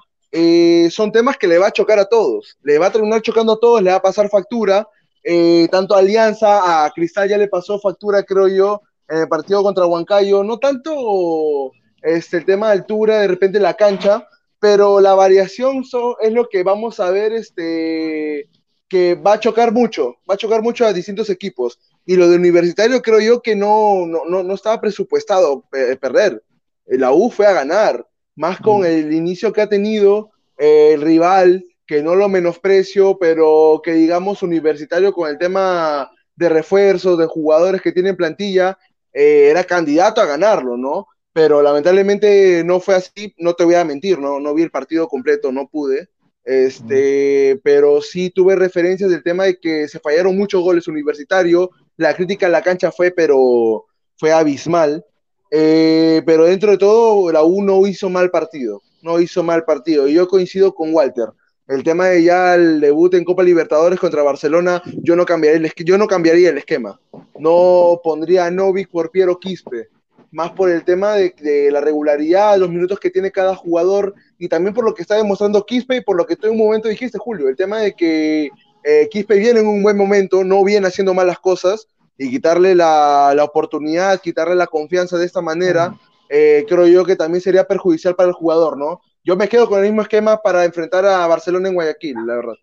son temas que le va a chocar a todos. Le va a terminar chocando a todos, le va a pasar factura. Eh, tanto a Alianza, a Cristal ya le pasó factura, creo yo, en el partido contra Huancayo. No tanto este, el tema de altura, de repente la cancha, pero la variación es lo que vamos a ver este, que va a chocar mucho, va a chocar mucho a distintos equipos. Y lo de universitario creo yo que no, no, no, no estaba presupuestado perder. La U fue a ganar, más con el inicio que ha tenido eh, el rival, que no lo menosprecio, pero que digamos universitario con el tema de refuerzos, de jugadores que tienen plantilla, eh, era candidato a ganarlo, ¿no? pero lamentablemente no fue así, no te voy a mentir, no, no vi el partido completo, no pude, este, pero sí tuve referencias del tema de que se fallaron muchos goles universitarios, la crítica en la cancha fue, pero fue abismal, eh, pero dentro de todo la U no hizo mal partido, no hizo mal partido, y yo coincido con Walter, el tema de ya el debut en Copa Libertadores contra Barcelona, yo no cambiaría el, yo no cambiaría el esquema, no pondría a Novik por Piero Quispe, más por el tema de, de, la regularidad, los minutos que tiene cada jugador y también por lo que está demostrando Quispe y por lo que tú en un momento dijiste, Julio, el tema de que eh, Quispe viene en un buen momento, no viene haciendo malas cosas y quitarle la, la oportunidad, quitarle la confianza de esta manera, eh, creo yo que también sería perjudicial para el jugador, ¿no? Yo me quedo con el mismo esquema para enfrentar a Barcelona en Guayaquil, la verdad.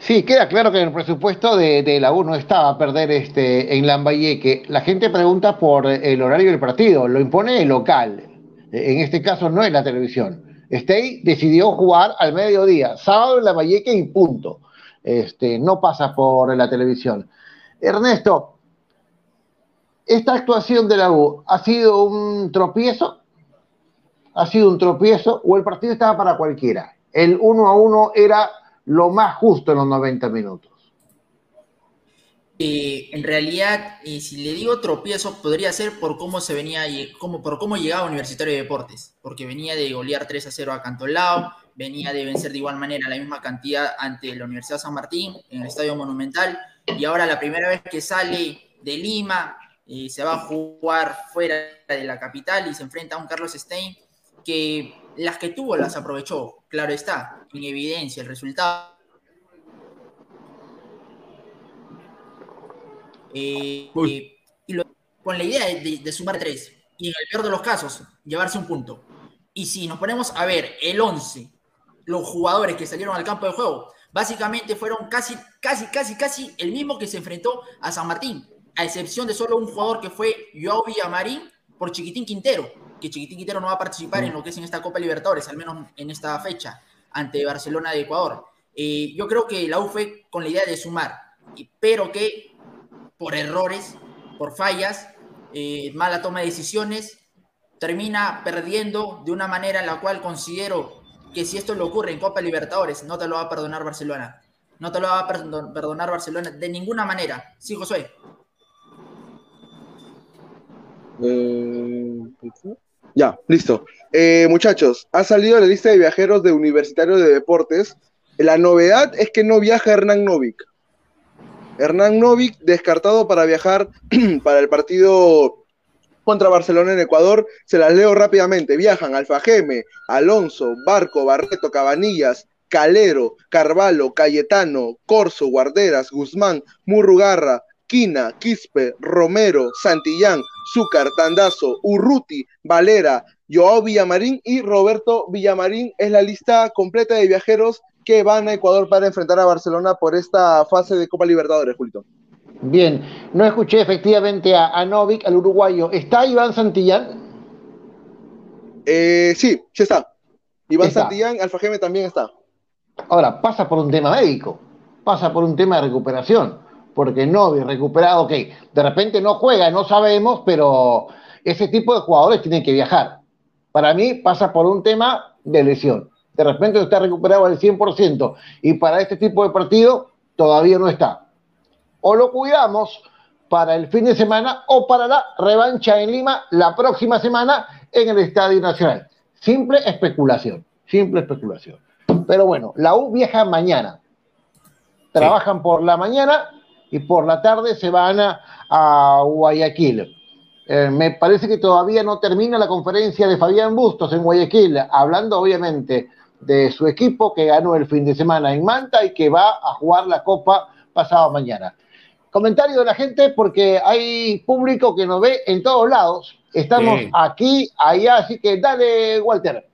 Sí, queda claro que en el presupuesto de, la U no estaba perder este, en Lambayeque. La gente pregunta por el horario del partido, lo impone el local. En este caso no es la televisión. Stey decidió jugar al mediodía, sábado en Lambayeque y punto. Este, no pasa por la televisión. Ernesto, ¿esta actuación de la U ha sido un tropiezo? ¿Ha sido un tropiezo o el partido estaba para cualquiera? El uno a uno era lo más justo en los 90 minutos. En realidad, si le digo tropiezo, podría ser por cómo se venía, como, por cómo llegaba Universitario de Deportes, porque venía de golear 3 a 0 a Cantolao, venía de vencer de igual manera la misma cantidad ante la Universidad San Martín en el Estadio Monumental, y ahora la primera vez que sale de Lima, eh, se va a jugar fuera de la capital y se enfrenta a un Carlos Stein que las que tuvo las aprovechó, claro está, en evidencia el resultado. Eh, eh, y lo, con la idea de, de, sumar tres, y en el peor de los casos, llevarse un punto. Y si nos ponemos a ver el 11, los jugadores que salieron al campo de juego, básicamente fueron casi, casi, casi, casi el mismo que se enfrentó a San Martín, a excepción de solo un jugador que fue Joao Villamarín por Chiquitín Quintero que Chiquitín Quintero no va a participar en lo que es en esta Copa Libertadores, al menos en esta fecha, ante Barcelona de Ecuador. Eh, yo creo que la U fue con la idea de sumar, pero que por errores, por fallas, eh, mala toma de decisiones, termina perdiendo de una manera en la cual considero que si esto le ocurre en Copa Libertadores, no te lo va a perdonar Barcelona. No te lo va a perdonar Barcelona de ninguna manera. Sí, Josué. Eh, ya, listo. Eh, muchachos, ha salido la lista de viajeros de Universitario de Deportes. La novedad es que no viaja Hernán Novik. Hernán Novik descartado para viajar para el partido contra Barcelona en Ecuador. Se las leo rápidamente. Viajan Alfajeme, Alonso, Barco, Barreto, Cabanillas, Calero, Carvalho, Cayetano, Corso, Guarderas, Guzmán, Murrugarra, Quina, Quispe, Romero, Santillán, Zúcar, Tandazo, Urruti, Valera, Joao Villamarín y Roberto Villamarín. Es la lista completa de viajeros que van a Ecuador para enfrentar a Barcelona por esta fase de Copa Libertadores, Julito. Bien, no escuché efectivamente a, Novik, al uruguayo. ¿Está Iván Santillán? Eh, sí, sí está. Iván Santillán, Alfa Geme también está. Ahora, pasa por un tema médico, pasa por un tema de recuperación, porque Novi recuperado, ok, de repente no juega, no sabemos, pero ese tipo de jugadores tienen que viajar. Para mí pasa por un tema de lesión. De repente está recuperado al 100% y para este tipo de partido todavía no está. O lo cuidamos para el fin de semana o para la revancha en Lima la próxima semana en el Estadio Nacional. Simple especulación, simple especulación. Pero bueno, la U viaja mañana. Trabajan por la mañana y por la tarde se van a, Guayaquil. Eh, me parece que todavía no termina la conferencia de Fabián Bustos en Guayaquil, hablando obviamente de su equipo que ganó el fin de semana en Manta y que va a jugar la Copa pasado mañana. Comentario de la gente porque hay público que nos ve en todos lados. Estamos aquí, allá, así que dale, Walter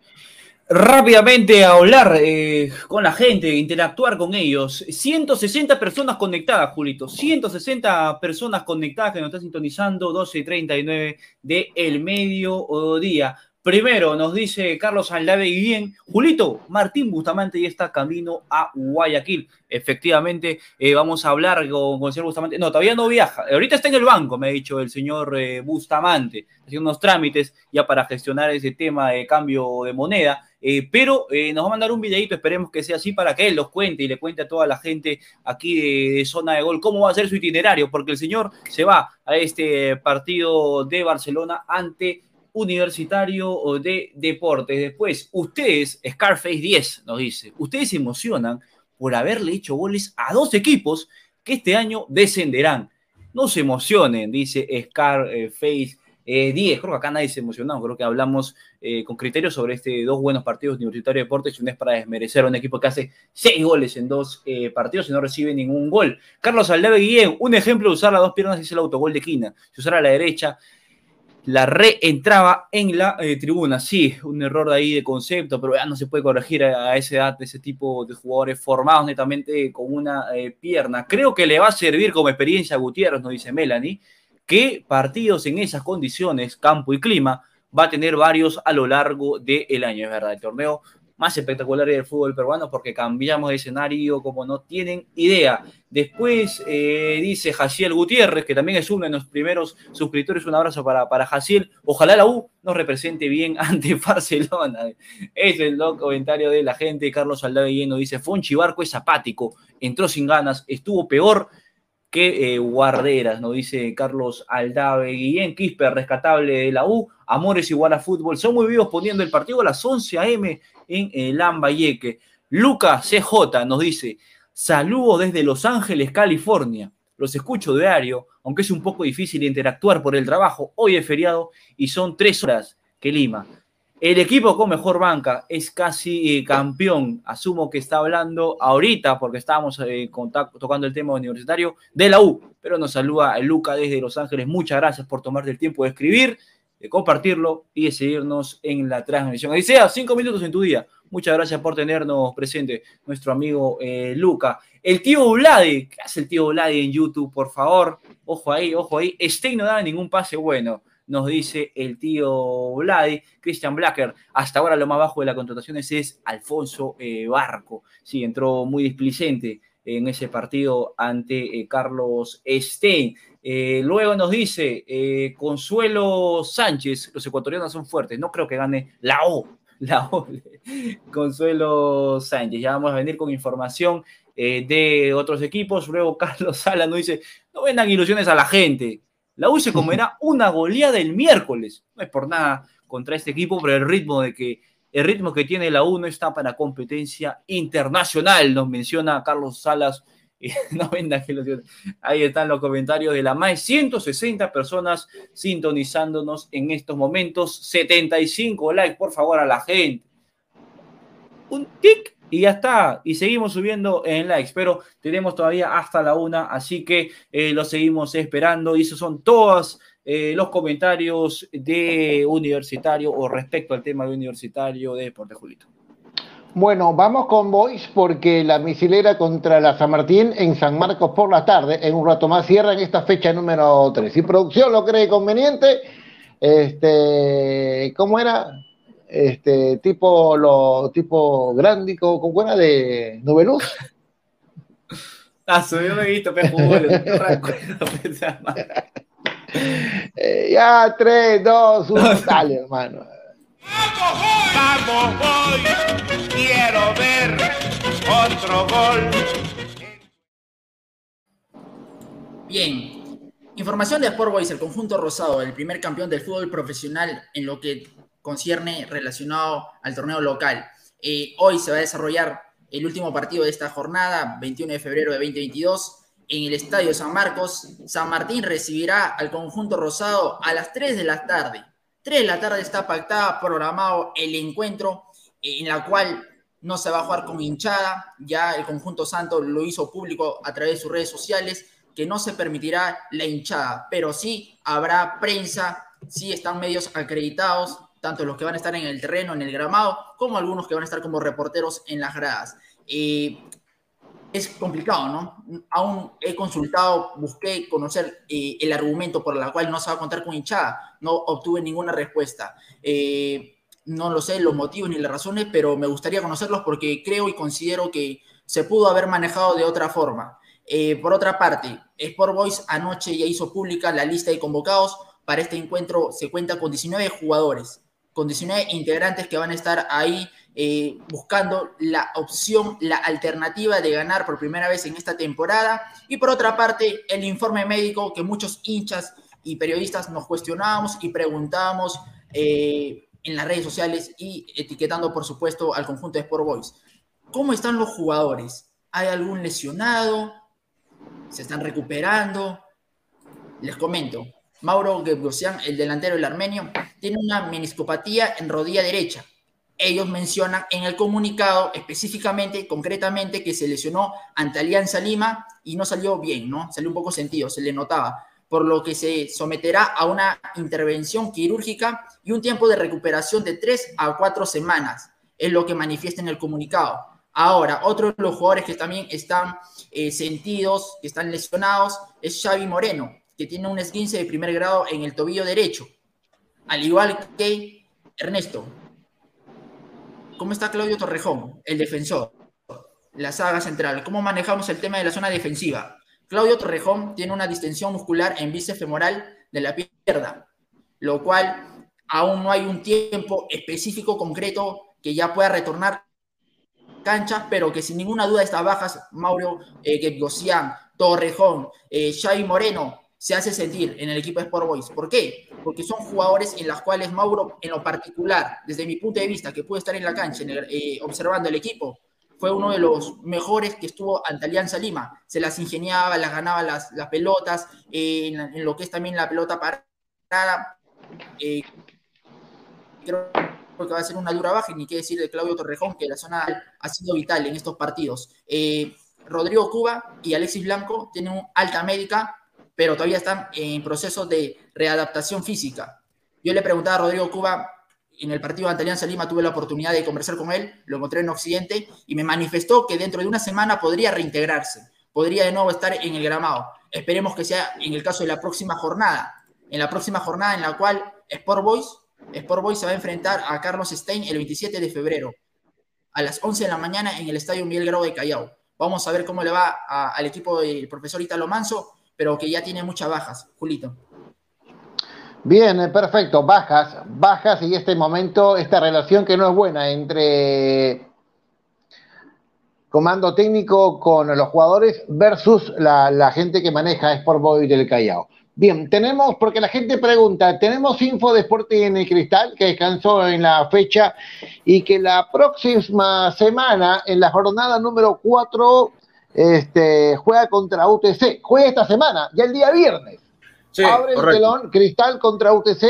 rápidamente a hablar eh, con la gente, interactuar con ellos. 160 personas conectadas, Julito. 160 personas conectadas que nos están sintonizando, 12.39 de el mediodía. Primero nos dice Carlos Aldave y bien, Julito, Martín Bustamante ya está camino a Guayaquil. Efectivamente, eh, vamos a hablar con, el señor Bustamante. No, todavía no viaja. Ahorita está en el banco, me ha dicho el señor eh, Bustamante, haciendo unos trámites ya para gestionar ese tema de cambio de moneda. Eh, pero nos va a mandar un videito, esperemos que sea así para que él los cuente y le cuente a toda la gente aquí de, zona de gol cómo va a ser su itinerario, porque el señor se va a este partido de Barcelona ante Universitario de Deportes. Después, ustedes, Scarface 10 nos dice, ustedes se emocionan por haberle hecho goles a dos equipos que este año descenderán. No se emocionen, dice Scarface 10. Creo que acá nadie se emocionó, creo que hablamos eh, con criterio sobre este dos buenos partidos Universitario de Deportes y un es para desmerecer a un equipo que hace seis goles en dos eh, partidos y no recibe ningún gol. Carlos Aldave Guillén, un ejemplo de usar las dos piernas es el autogol de Quina. Si usara la derecha, la reentraba en la eh, tribuna. Sí, un error de ahí de concepto, pero ya no se puede corregir a, esa edad de ese tipo de jugadores formados netamente con una eh, pierna. Creo que le va a servir como experiencia a Gutiérrez, nos dice Melanie, que partidos en esas condiciones, campo y clima, va a tener varios a lo largo del año, es verdad. El torneo más espectacular del fútbol peruano porque cambiamos de escenario como no tienen idea. Después eh, dice Jaciel Gutiérrez, que también es uno de los primeros suscriptores, un abrazo para, para Jaciel. Ojalá la U nos represente bien ante Barcelona. Es el comentario de la gente. Carlos Aldave Lleno dice, Fonchi Barco es apático, entró sin ganas, estuvo peor que eh, Guarderas, nos dice Carlos Aldave Guillén, Quispe, rescatable de la U, Amores igual a fútbol, son muy vivos poniendo el partido a las 11 a.m. en el Lambayeque. Lucas CJ nos dice, saludo desde Los Ángeles, California. Los escucho diario, aunque es un poco difícil interactuar por el trabajo. Hoy es feriado y son tres horas que Lima. El equipo con mejor banca es casi eh, campeón. Asumo que está hablando ahorita, porque estábamos eh, tocando el tema universitario, de la U. Pero nos saluda Luca desde Los Ángeles. Muchas gracias por tomarte el tiempo de escribir, de compartirlo y de seguirnos en la transmisión. Ahí sea, cinco minutos en tu día. Muchas gracias por tenernos presente, nuestro amigo eh, Luca. El tío Vladi, ¿qué hace el tío Vladi en YouTube? Por favor, ojo ahí, ojo ahí. Este no da ningún pase bueno nos dice el tío Vladi, Christian Blacker. Hasta ahora lo más bajo de las contrataciones es Alfonso eh, Barco. Sí, entró muy displicente en ese partido ante eh, Carlos Stein. Eh, luego nos dice Consuelo Sánchez, los ecuatorianos son fuertes, no creo que gane la O. la Consuelo Sánchez. Ya vamos a venir con información de otros equipos. Luego Carlos Sala nos dice, no vendan ilusiones a la gente. La U se comerá una goleada el miércoles. No es por nada contra este equipo, pero el ritmo de que el ritmo que tiene la U no está para competencia internacional, nos menciona Carlos Salas. no vendan ilusiones. Ahí están los comentarios de las más de 160 personas sintonizándonos en estos momentos. 75 likes, por favor, a la gente. Un tic y ya está. Y seguimos subiendo en likes, pero tenemos todavía hasta la una, así que eh, lo seguimos esperando. Y esos son todos eh, los comentarios de universitario o respecto al tema de universitario de Deporte Julito. Bueno, vamos con Boys porque la misilera contra la San Martín en San Marcos por la tarde, en un rato más cierra en esta fecha número 3. Si producción lo cree conveniente, este, ¿cómo era? Este tipo lo tipo grándico con buena de Nubeluz. Ah, subió me he visto eh, Ya, 3, 2, 1, dale, hermano. Vamos, voy, quiero ver otro gol. Bien, información de Sport Boys, el conjunto rosado, el primer campeón del fútbol profesional en lo que concierne relacionado al torneo local. Eh, hoy se va a desarrollar el último partido de esta jornada, 21 de febrero de 2022, en el Estadio San Marcos. San Martín recibirá al conjunto rosado a las 3 de la tarde. 3 de la tarde está pactada, programado el encuentro en la cual no se va a jugar con hinchada. Ya el conjunto santo lo hizo público a través de sus redes sociales que no se permitirá la hinchada, pero sí habrá prensa, sí están medios acreditados tanto los que van a estar en el terreno, en el gramado, como algunos que van a estar como reporteros en las gradas. Eh, es complicado, ¿no? Aún he consultado, busqué conocer eh, el argumento por el cual no se va a contar con hinchada, no obtuve ninguna respuesta. Eh, no lo sé, los motivos ni las razones, pero me gustaría conocerlos porque creo y considero que se pudo haber manejado de otra forma. por otra parte, Sport Boys anoche ya hizo pública la lista de convocados. Para este encuentro se cuenta con 19 jugadores con 19 integrantes que van a estar ahí eh, buscando la opción, la alternativa de ganar por primera vez en esta temporada. Y por otra parte, el informe médico que muchos hinchas y periodistas nos cuestionábamos y preguntábamos eh, en las redes sociales y etiquetando, por supuesto, al conjunto de Sport Boys. ¿Cómo están los jugadores? ¿Hay algún lesionado? ¿Se están recuperando? Les comento, Mauro Gebgosian, el delantero del armenio, tiene una meniscopatía en rodilla derecha. Ellos mencionan en el comunicado específicamente, concretamente, que se lesionó ante Alianza Lima y no salió bien, ¿no? Salió un poco sentido, se le notaba, por lo que se someterá a una intervención quirúrgica y un tiempo de recuperación de tres a cuatro semanas, es lo que manifiesta en el comunicado. Ahora, otro de los jugadores que también están eh, sentidos, que están lesionados, es Xavi Moreno, que tiene un esguince de primer grado en el tobillo derecho, al igual que Ernesto. ¿Cómo está Claudio Torrejón, el defensor? La saga central. ¿Cómo manejamos el tema de la zona defensiva? Claudio Torrejón tiene una distensión muscular en bíceps femoral de la pierna, lo cual aún no hay un tiempo específico concreto que ya pueda retornar cancha, pero que sin ninguna duda estas bajas, Mauro eh, Torrejón, eh, Xavi Moreno, se hace sentir en el equipo de Sport Boys. ¿Por qué? Porque son jugadores en los cuales Mauro, en lo particular, desde mi punto de vista, que pude estar en la cancha eh, observando el equipo, fue uno de los mejores que estuvo ante Alianza Lima. Se las ingeniaba, las ganaba las, las pelotas, eh, en, lo que es también la pelota parada. Eh, creo que va a ser una dura baja, y ni qué decir de Claudio Torrejón, que la zona ha sido vital en estos partidos. Rodrigo Cuba y Alexis Blanco tienen un alta médica, pero todavía están en proceso de readaptación física. Yo le preguntaba a Rodrigo Cuba, en el partido ante Alianza Lima tuve la oportunidad de conversar con él, lo encontré en Occidente y me manifestó que dentro de una semana podría reintegrarse, podría de nuevo estar en el gramado. Esperemos que sea en el caso de la próxima jornada, en la próxima jornada en la cual Sport Boys, Sport Boys se va a enfrentar a Carlos Stein el 27 de febrero a las 11 de la mañana en el Estadio Miguel Grau de Callao. Vamos a ver cómo le va al equipo del profesor Italo Manso pero que ya tiene muchas bajas, Julito. Bien, eh, perfecto. Bajas, bajas y este momento, esta relación que no es buena entre comando técnico con los jugadores versus la, la gente que maneja Sport Boy del Callao. Bien, tenemos, porque la gente pregunta, tenemos info de Sporting Cristal que descansó en la fecha y que la próxima semana, en la jornada número 4, este, juega contra UTC. Juega esta semana, ya el día viernes. Sí, Abre el telón, Cristal contra UTC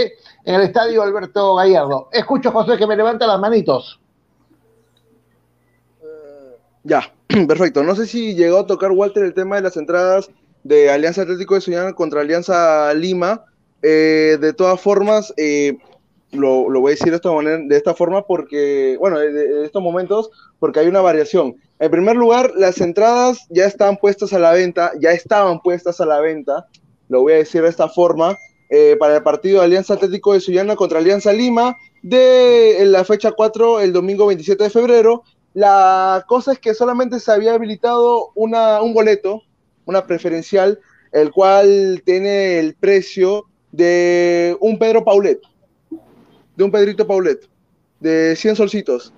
en el estadio Alberto Gallardo. Escucho, José, que me levanta las manitos. Ya, perfecto. No sé si llegó a tocar Walter el tema de las entradas de Alianza Atlético de Sullana contra Alianza Lima. Eh, de todas formas, eh, lo, lo voy a decir de esta, manera, de esta forma porque, bueno, de, estos momentos, porque hay una variación. En primer lugar, las entradas ya están puestas a la venta, ya estaban puestas a la venta, lo voy a decir de esta forma, eh, para el partido de Alianza Atlético de Sullana contra Alianza Lima de la fecha 4, el domingo 27 de febrero. La cosa es que solamente se había habilitado una, un boleto, una preferencial, el cual tiene el precio de un Pedro Paulet, de un Pedrito Paulet, de 100 solcitos.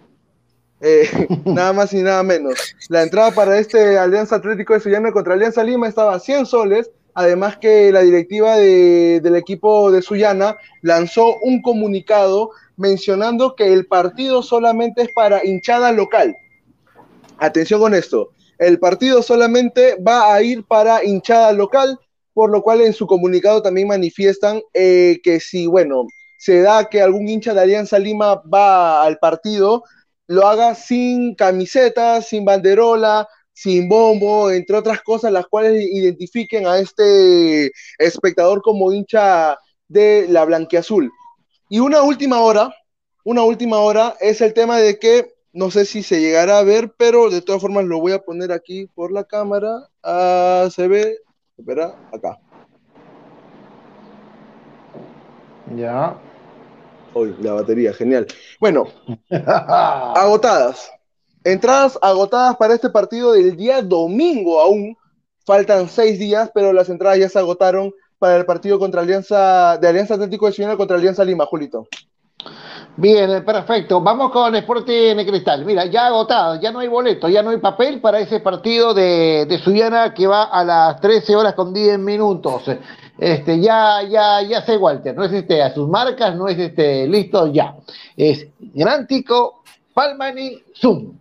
Eh, nada más y nada menos. La entrada para este Alianza Atlético de Sullana contra Alianza Lima estaba a 100 soles, además que la directiva de- del equipo de Sullana lanzó un comunicado mencionando que el partido solamente es para hinchada local. Atención con esto, el partido solamente va a ir para hinchada local, por lo cual en su comunicado también manifiestan eh, que si, bueno, se da que algún hincha de Alianza Lima va al partido, lo haga sin camiseta, sin banderola, sin bombo, entre otras cosas, las cuales identifiquen a este espectador como hincha de la blanquiazul. Y una última hora, una última hora es el tema de que no sé si se llegará a ver, pero de todas formas lo voy a poner aquí por la cámara. Ah, se ve, espera, acá. Ya. Hoy, la batería, genial. Bueno, agotadas. Entradas agotadas para este partido del día domingo aún. Faltan seis días, pero las entradas ya se agotaron para el partido contra Alianza, de Alianza Atlético de Ciudad contra Alianza Lima, Julito. Bien, perfecto. Vamos con Sporting Cristal. Mira, ya agotado, ya no hay boleto, ya no hay papel para ese partido de, de que va a las 13 horas con 10 minutos. Este, ya, ya, ya sé, Walter, no es este a sus marcas, no es este listo ya. Es Grántico, Palmani, Zoom.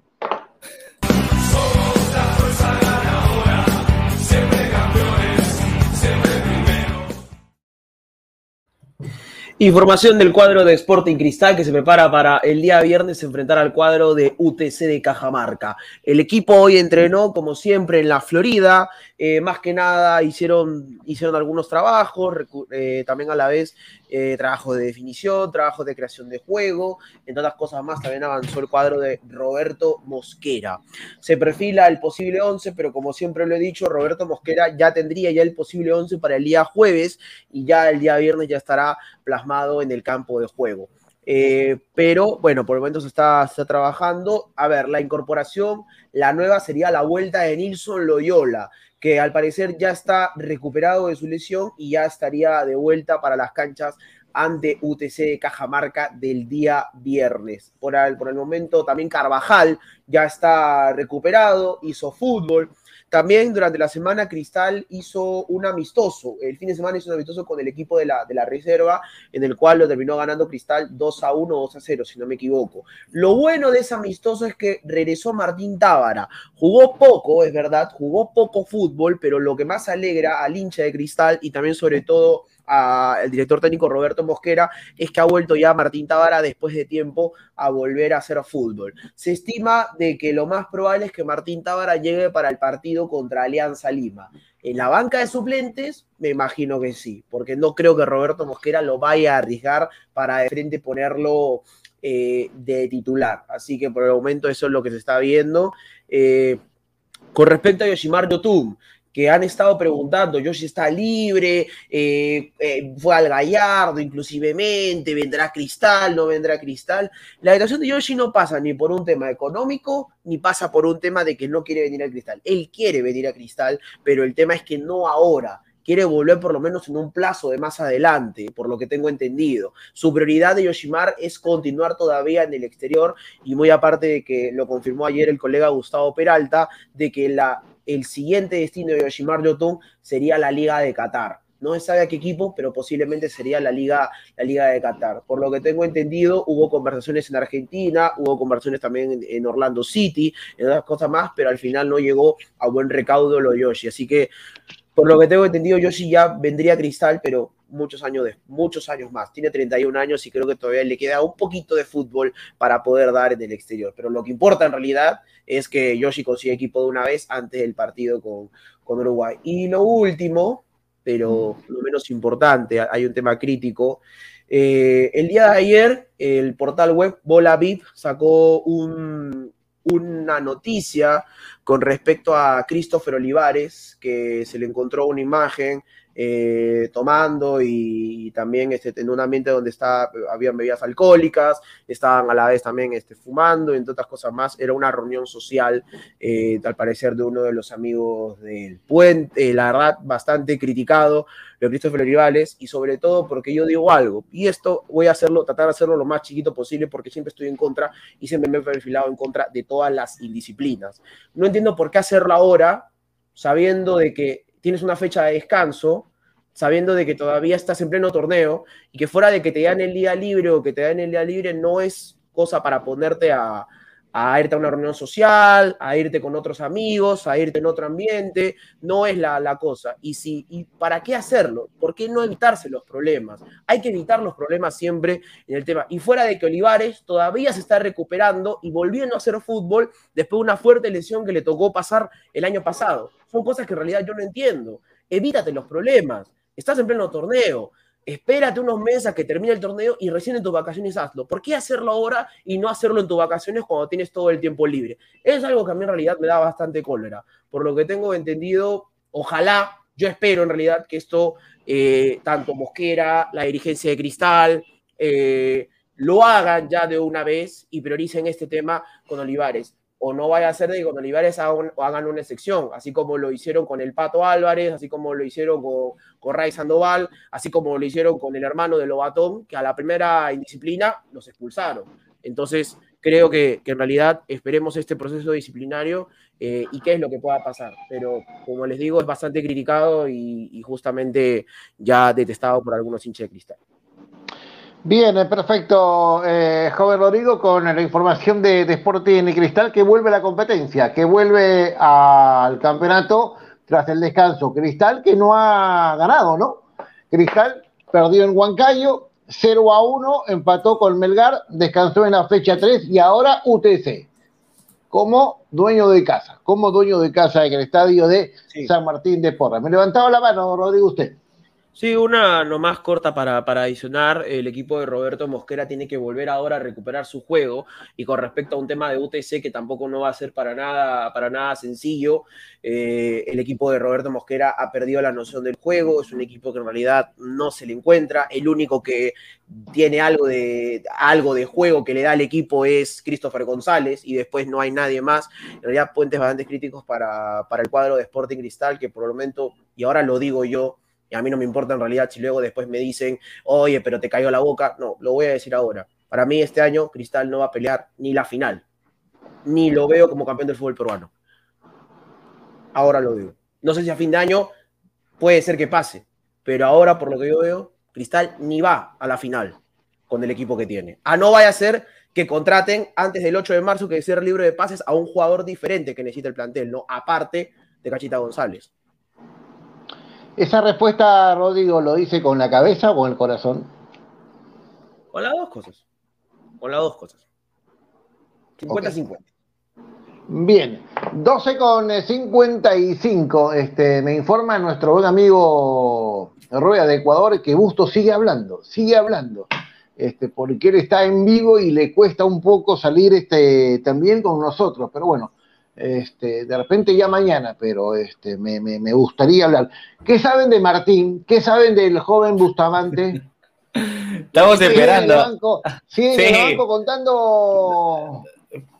Información del cuadro de Sporting Cristal que se prepara para el día viernes enfrentar al cuadro de UTC de Cajamarca. El equipo hoy entrenó, como siempre, en la Florida. Eh, más que nada hicieron, hicieron algunos trabajos, eh, también a la vez eh, trabajo de definición, trabajo de creación de juego. Entre otras cosas más, también avanzó el cuadro de Roberto Mosquera. Se perfila el posible 11, pero como siempre lo he dicho, Roberto Mosquera ya tendría ya el posible 11 para el día jueves y ya el día viernes ya estará plasmado en el campo de juego. Eh, pero bueno, por el momento se está, se está trabajando. A ver, la incorporación, la nueva sería la vuelta de Nilson Loyola, que al parecer ya está recuperado de su lesión y ya estaría de vuelta para las canchas ante UTC de Cajamarca del día viernes. Por el, por el momento también Carvajal ya está recuperado, hizo fútbol. También durante la semana Cristal hizo un amistoso, el fin de semana hizo un amistoso con el equipo de la, de la reserva, en el cual lo terminó ganando Cristal 2 a 1, 2 a 0, si no me equivoco. Lo bueno de ese amistoso es que regresó Martín Tábara. Jugó poco, es verdad, jugó poco fútbol, pero lo que más alegra al hincha de Cristal y también sobre todo al director técnico Roberto Mosquera es que ha vuelto ya Martín Tábara después de tiempo a volver a hacer fútbol. Se estima de que lo más probable es que Martín Tábara llegue para el partido contra Alianza Lima. En la banca de suplentes, me imagino que sí, porque no creo que Roberto Mosquera lo vaya a arriesgar para de frente ponerlo eh, de titular. Así que por el momento eso es lo que se está viendo. Eh, con respecto a Yoshimar Yotun, que han estado preguntando, Yoshi está libre, eh, eh, fue al Gallardo inclusivemente, vendrá Cristal, no vendrá Cristal. La situación de Yoshi no pasa ni por un tema económico, ni pasa por un tema de que no quiere venir a Cristal. Él quiere venir a Cristal, pero el tema es que no ahora quiere volver por lo menos en un plazo de más adelante, por lo que tengo entendido. Su prioridad de Yoshimar es continuar todavía en el exterior y muy aparte de que lo confirmó ayer el colega Gustavo Peralta, de que la, el siguiente destino de Yoshimar Yotun sería la Liga de Qatar. No se sabe a qué equipo, pero posiblemente sería la Liga, la Liga de Qatar. Por lo que tengo entendido, hubo conversaciones en Argentina, hubo conversaciones también en, Orlando City, en otras cosas más, pero al final no llegó a buen recaudo lo Yoshi. Así que por lo que tengo entendido, Yoshi ya vendría a Cristal, pero muchos años, muchos años más. Tiene 31 años y creo que todavía le queda un poquito de fútbol para poder dar en el exterior. Pero lo que importa en realidad es que Yoshi consiga equipo de una vez antes del partido con, con Uruguay. Y lo último, pero lo menos importante, hay un tema crítico. Eh, el día de ayer, el portal web Bola VIP sacó un, una noticia con respecto a Christopher Olivares, que se le encontró una imagen eh, tomando y, también este, en un ambiente donde está, habían bebidas alcohólicas, estaban a la vez también este, fumando, entre otras cosas más. Era una reunión social, eh, al parecer, de uno de los amigos del puente, la verdad, bastante criticado, de Christopher Olivares, y sobre todo porque yo digo algo, y esto voy a hacerlo, tratar de hacerlo lo más chiquito posible, porque siempre estoy en contra y siempre me he perfilado en contra de todas las indisciplinas. No entiendo por qué hacerlo ahora, sabiendo de que tienes una fecha de descanso, sabiendo de que todavía estás en pleno torneo y que fuera de que te dan el día libre o que te dan el día libre no es cosa para ponerte a, a irte a una reunión social, a irte con otros amigos, a irte en otro ambiente, no es la, la cosa. Y, si, ¿Y para qué hacerlo? ¿Por qué no evitarse los problemas? Hay que evitar los problemas siempre en el tema. Y fuera de que Olivares todavía se está recuperando y volviendo a hacer fútbol después de una fuerte lesión que le tocó pasar el año pasado. Son cosas que en realidad yo no entiendo. Evítate los problemas. Estás en pleno torneo espérate unos meses a que termine el torneo y recién en tus vacaciones hazlo. ¿Por qué hacerlo ahora y no hacerlo en tus vacaciones cuando tienes todo el tiempo libre? Es algo que a mí en realidad me da bastante cólera. Por lo que tengo entendido, ojalá, yo espero en realidad que esto, eh, tanto Mosquera, la dirigencia de Cristal, eh, lo hagan ya de una vez y prioricen este tema con Olivares o no vaya a ser de que con Olivares hagan, hagan, una excepción, así como lo hicieron con el Pato Álvarez, así como lo hicieron con, con Ray Sandoval, así como lo hicieron con el hermano de Lobatón, que a la primera indisciplina los expulsaron. Entonces, creo que, que en realidad esperemos este proceso disciplinario eh, y qué es lo que pueda pasar. Pero, como les digo, es bastante criticado y, y justamente ya detestado por algunos hinchas de cristal. Bien, perfecto, eh, joven Rodrigo, con la información de, de Sporting y Cristal que vuelve a la competencia, que vuelve al campeonato tras el descanso. Cristal que no ha ganado, ¿no? Cristal perdió en Huancayo, 0 a 1, empató con Melgar, descansó en la fecha 3 y ahora UTC, como dueño de casa, como dueño de casa en el estadio de sí. San Martín de Porras. Me levantaba la mano, Rodrigo, usted. Sí, una nomás corta para, para, adicionar. El equipo de Roberto Mosquera tiene que volver ahora a recuperar su juego. Y con respecto a un tema de UTC que tampoco no va a ser para nada, para nada sencillo, eh, el equipo de Roberto Mosquera ha perdido la noción del juego. Es un equipo que en realidad no se le encuentra. El único que tiene algo de, algo de juego que le da al equipo es Christopher González. Y después no hay nadie más. En realidad, puentes bastante críticos para, para el cuadro de Sporting Cristal, que por el momento, y ahora lo digo yo, y a mí no me importa en realidad si luego después me dicen, oye, pero te cayó la boca. No, lo voy a decir ahora. Para mí este año Cristal no va a pelear ni la final, ni lo veo como campeón del fútbol peruano. Ahora lo veo. No sé si a fin de año puede ser que pase, pero ahora por lo que yo veo, Cristal ni va a la final con el equipo que tiene. A no vaya a ser que contraten antes del 8 de marzo que ser libre de pases a un jugador diferente que necesita el plantel, no aparte de Cachita González. ¿Esa respuesta, Rodrigo, lo dice con la cabeza o el corazón? Con las dos cosas. Con las dos cosas. 50-50. Okay. Bien, 12 con 55. Este, me informa nuestro buen amigo Rueda de Ecuador que Busto sigue hablando, sigue hablando. Este, porque él está en vivo y le cuesta un poco salir este, también con nosotros. Pero bueno, este, de repente ya mañana, pero este, me, me, me, gustaría hablar. ¿Qué saben de Martín? ¿Qué saben del joven Bustamante? Estamos esperando. En banco, sí, sí. En el banco contando.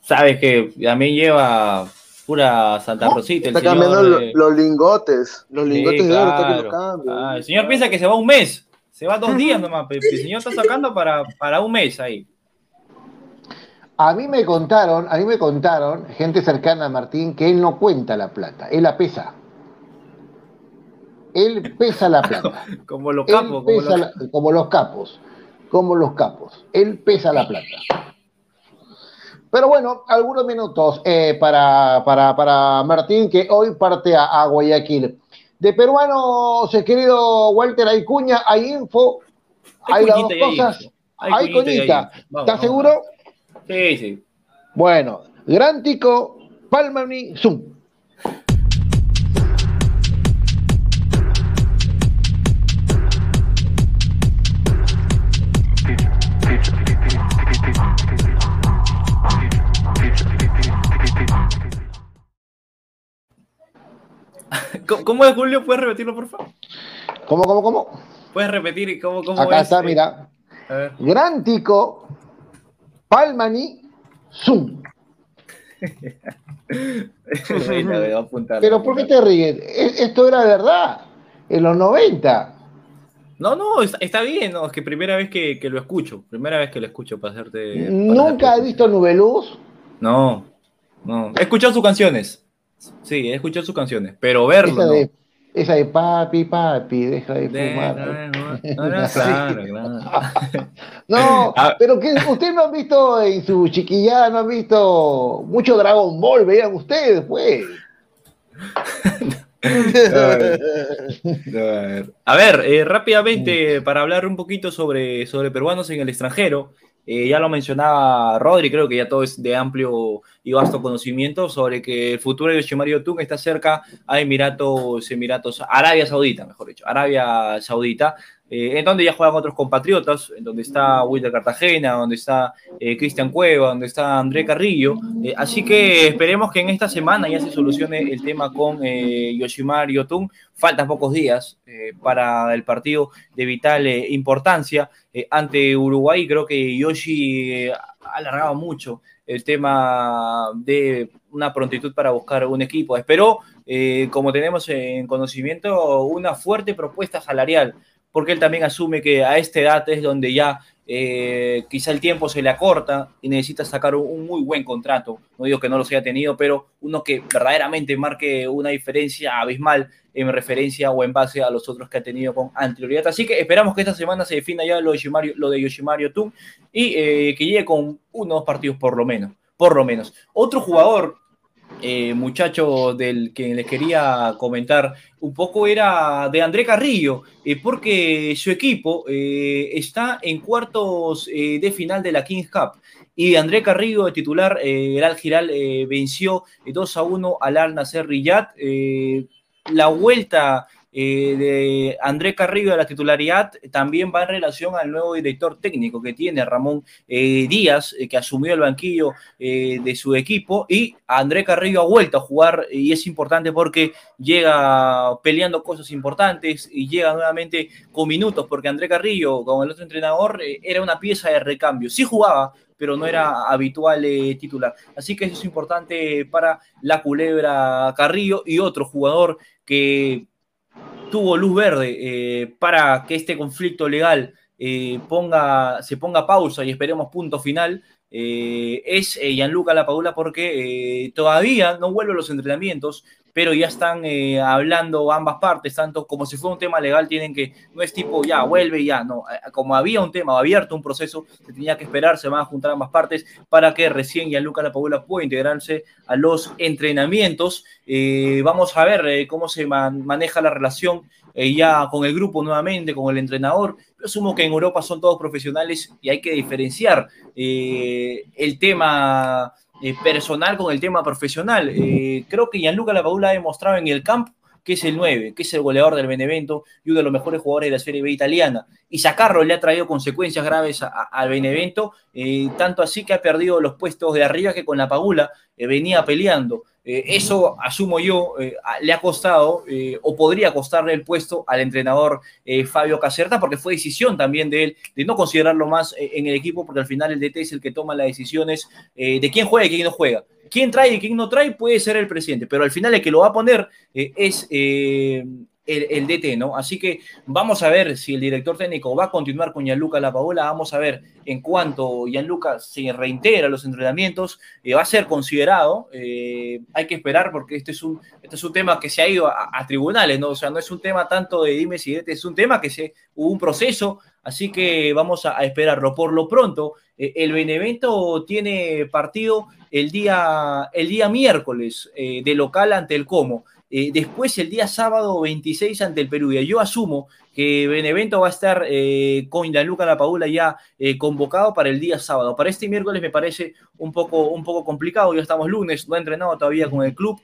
Sabes que a mí lleva Pura Santa Rosita. El Está cambiando lo- los lingotes. Los sí, lingotes de oro, que claro. cambia. Ah, el señor piensa que se va un mes. Se va dos días nomás. pero El señor está sacando para, para un mes ahí. A mí me contaron, a mí me contaron, gente cercana a Martín, que él no cuenta la plata, él la pesa. Él pesa la plata. Como los capos. Como los... la- como los capos, como los capos. Él pesa la plata. Pero bueno, algunos minutos eh, para, para, para Martín, que hoy parte a, a Guayaquil. De peruanos, eh, querido Walter, hay cuña, hay info, hay, Hay las dos cosas. Hay, Hay cuñita. Vamos, ¿Estás seguro? Sí, sí. Bueno, Gran Tico, Palmani, Zoom. ¿Cómo, es, Julio? ¿Puedes repetirlo, por favor? ¿Cómo, cómo, cómo? ¿Puedes repetir cómo, cómo Acá es? está, mira. Gran Tico, Palmani, Zoom. Pero ¿por qué te ríes? Esto era verdad, en los 90. No, no, está, bien, no, es que primera vez que, que lo escucho, primera vez que lo escucho para hacerte... para Nunca he visto Nubeluz. No, no. He escuchado sus canciones. Sí, he escuchado sus canciones, pero verlo. Esa no. de, esa de papi, papi, deja de De- fumar. no, no, claro, claro. No, Ah. pero que ustedes no han visto en su chiquillada, no han visto mucho Dragon Ball, vean ustedes, pues. A ver, A ver, eh, rápidamente para hablar un poquito sobre, sobre peruanos en el extranjero. Eh, ya lo mencionaba Rodri, creo que ya todo es de amplio y vasto conocimiento sobre que el futuro de Yoshimari Yotun está cerca a Emiratos, Emiratos, Arabia Saudita, mejor dicho, Arabia Saudita, eh, en donde ya juegan otros compatriotas, en donde está Wilder Cartagena, donde está eh, Cristian Cueva, donde está André Carrillo. Eh, así que esperemos que en esta semana ya se solucione el tema con eh, Yoshimar Yotun. Faltan pocos días eh, para el partido de vital eh, importancia ante Uruguay. Creo que Yoshi ha alargado mucho el tema de una prontitud para buscar un equipo. Esperó, como tenemos en conocimiento, una fuerte propuesta salarial porque él también asume que a esta edad es donde ya eh, quizá el tiempo se le acorta y necesita sacar un, muy buen contrato. No digo que no los haya tenido, pero uno que verdaderamente marque una diferencia abismal en referencia o en base a los otros que ha tenido con anterioridad. Así que esperamos que esta semana se defina ya lo de Yoshimaru, lo de Yoshimaru Tun y eh, que llegue con unos partidos por lo menos. Por lo menos. Otro jugador eh, muchacho del que les quería comentar un poco era de André Carrillo, eh, porque su equipo eh, está en cuartos eh, de final de la Kings Cup. Y André Carrillo, de titular, eh, el Al Giral venció 2 a 1 al Al Nasser Riyad. La vuelta eh, de André Carrillo de la titularidad también va en relación al nuevo director técnico que tiene Ramón eh, Díaz, eh, que asumió el banquillo de su equipo, y André Carrillo ha vuelto a jugar y es importante porque llega peleando cosas importantes y llega nuevamente con minutos, porque André Carrillo, como el otro entrenador, era una pieza de recambio. Sí jugaba, pero no era habitual titular. Así que eso es importante para la culebra Carrillo y otro jugador que tuvo luz verde eh, para que este conflicto legal eh, ponga, se ponga pausa y esperemos punto final, eh, es eh, Gianluca Lapadula porque eh, todavía no vuelve a los entrenamientos, pero ya están eh, hablando ambas partes, tanto como si fuera un tema legal, tienen que, no es tipo ya, vuelve ya, no, como había un tema abierto, un proceso, se tenía que esperar, se van a juntar ambas partes para que recién Gianluca Lapadula pueda integrarse a los entrenamientos. Eh, vamos a ver eh, cómo se man, maneja la relación ya con el grupo nuevamente, con el entrenador. Yo asumo que en Europa son todos profesionales y hay que diferenciar el tema eh, personal con el tema profesional. Eh, creo que Gianluca Lapadula ha demostrado en el campo que es el 9, que es el goleador del Benevento y uno de los mejores jugadores de la Serie B italiana. Y sacarlo le ha traído consecuencias graves al Benevento, eh, tanto así que ha perdido los puestos de arriba que con la Pagula eh, venía peleando. Eh, eso, asumo yo, eh, le ha costado eh, o podría costarle el puesto al entrenador Fabio Caserta, porque fue decisión también de él de no considerarlo más en el equipo, porque al final el DT es el que toma las decisiones de quién juega y quién no juega. quién trae y quién no trae puede ser el presidente, pero al final el que lo va a poner es el, el, DT, ¿no? Así que vamos a ver si el director técnico va a continuar con Gianluca Lapaola, vamos a ver en cuanto Gianluca se reintegra a los entrenamientos, eh, va a ser considerado, eh, hay que esperar porque este es un, este es un tema que se ha ido a, tribunales, ¿no? O sea, no es un tema tanto de dime si es un tema que se, hubo un proceso, así que vamos a, a esperarlo. Por lo pronto, eh, el Benevento tiene partido el día, el día miércoles de local ante el Como. Eh, después, el día sábado 26 ante el Perú. Yo asumo que Benevento va a estar eh, con Gianluca Lapadula ya eh, convocado para el día sábado. Para este miércoles me parece un poco, un poco complicado. Ya estamos lunes, no ha entrenado todavía con el club.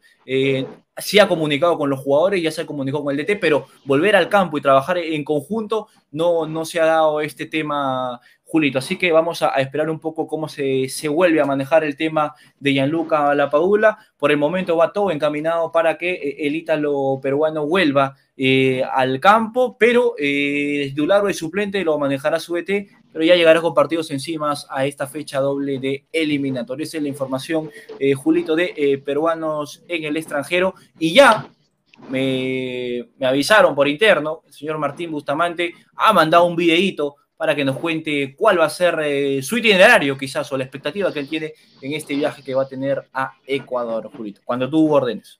sí ha comunicado con los jugadores, ya se ha comunicado con el DT, pero volver al campo y trabajar en conjunto no, no se ha dado este tema Julito. Así que vamos a, esperar un poco cómo se, se, vuelve a manejar el tema de Gianluca Lapadula. Por el momento va todo encaminado para que eh, el ítalo peruano vuelva eh, al campo, pero eh, desde un lado de suplente lo manejará su ET, pero ya llegará con partidos encima a esta fecha doble de eliminatoria. Esa es la información, eh, Julito, de peruanos en el extranjero. Y ya me, me avisaron por interno, el señor Martín Bustamante ha mandado un videíto para que nos cuente cuál va a ser eh, su itinerario, quizás, o la expectativa que él tiene en este viaje que va a tener a Ecuador, Julito, cuando tú órdenes.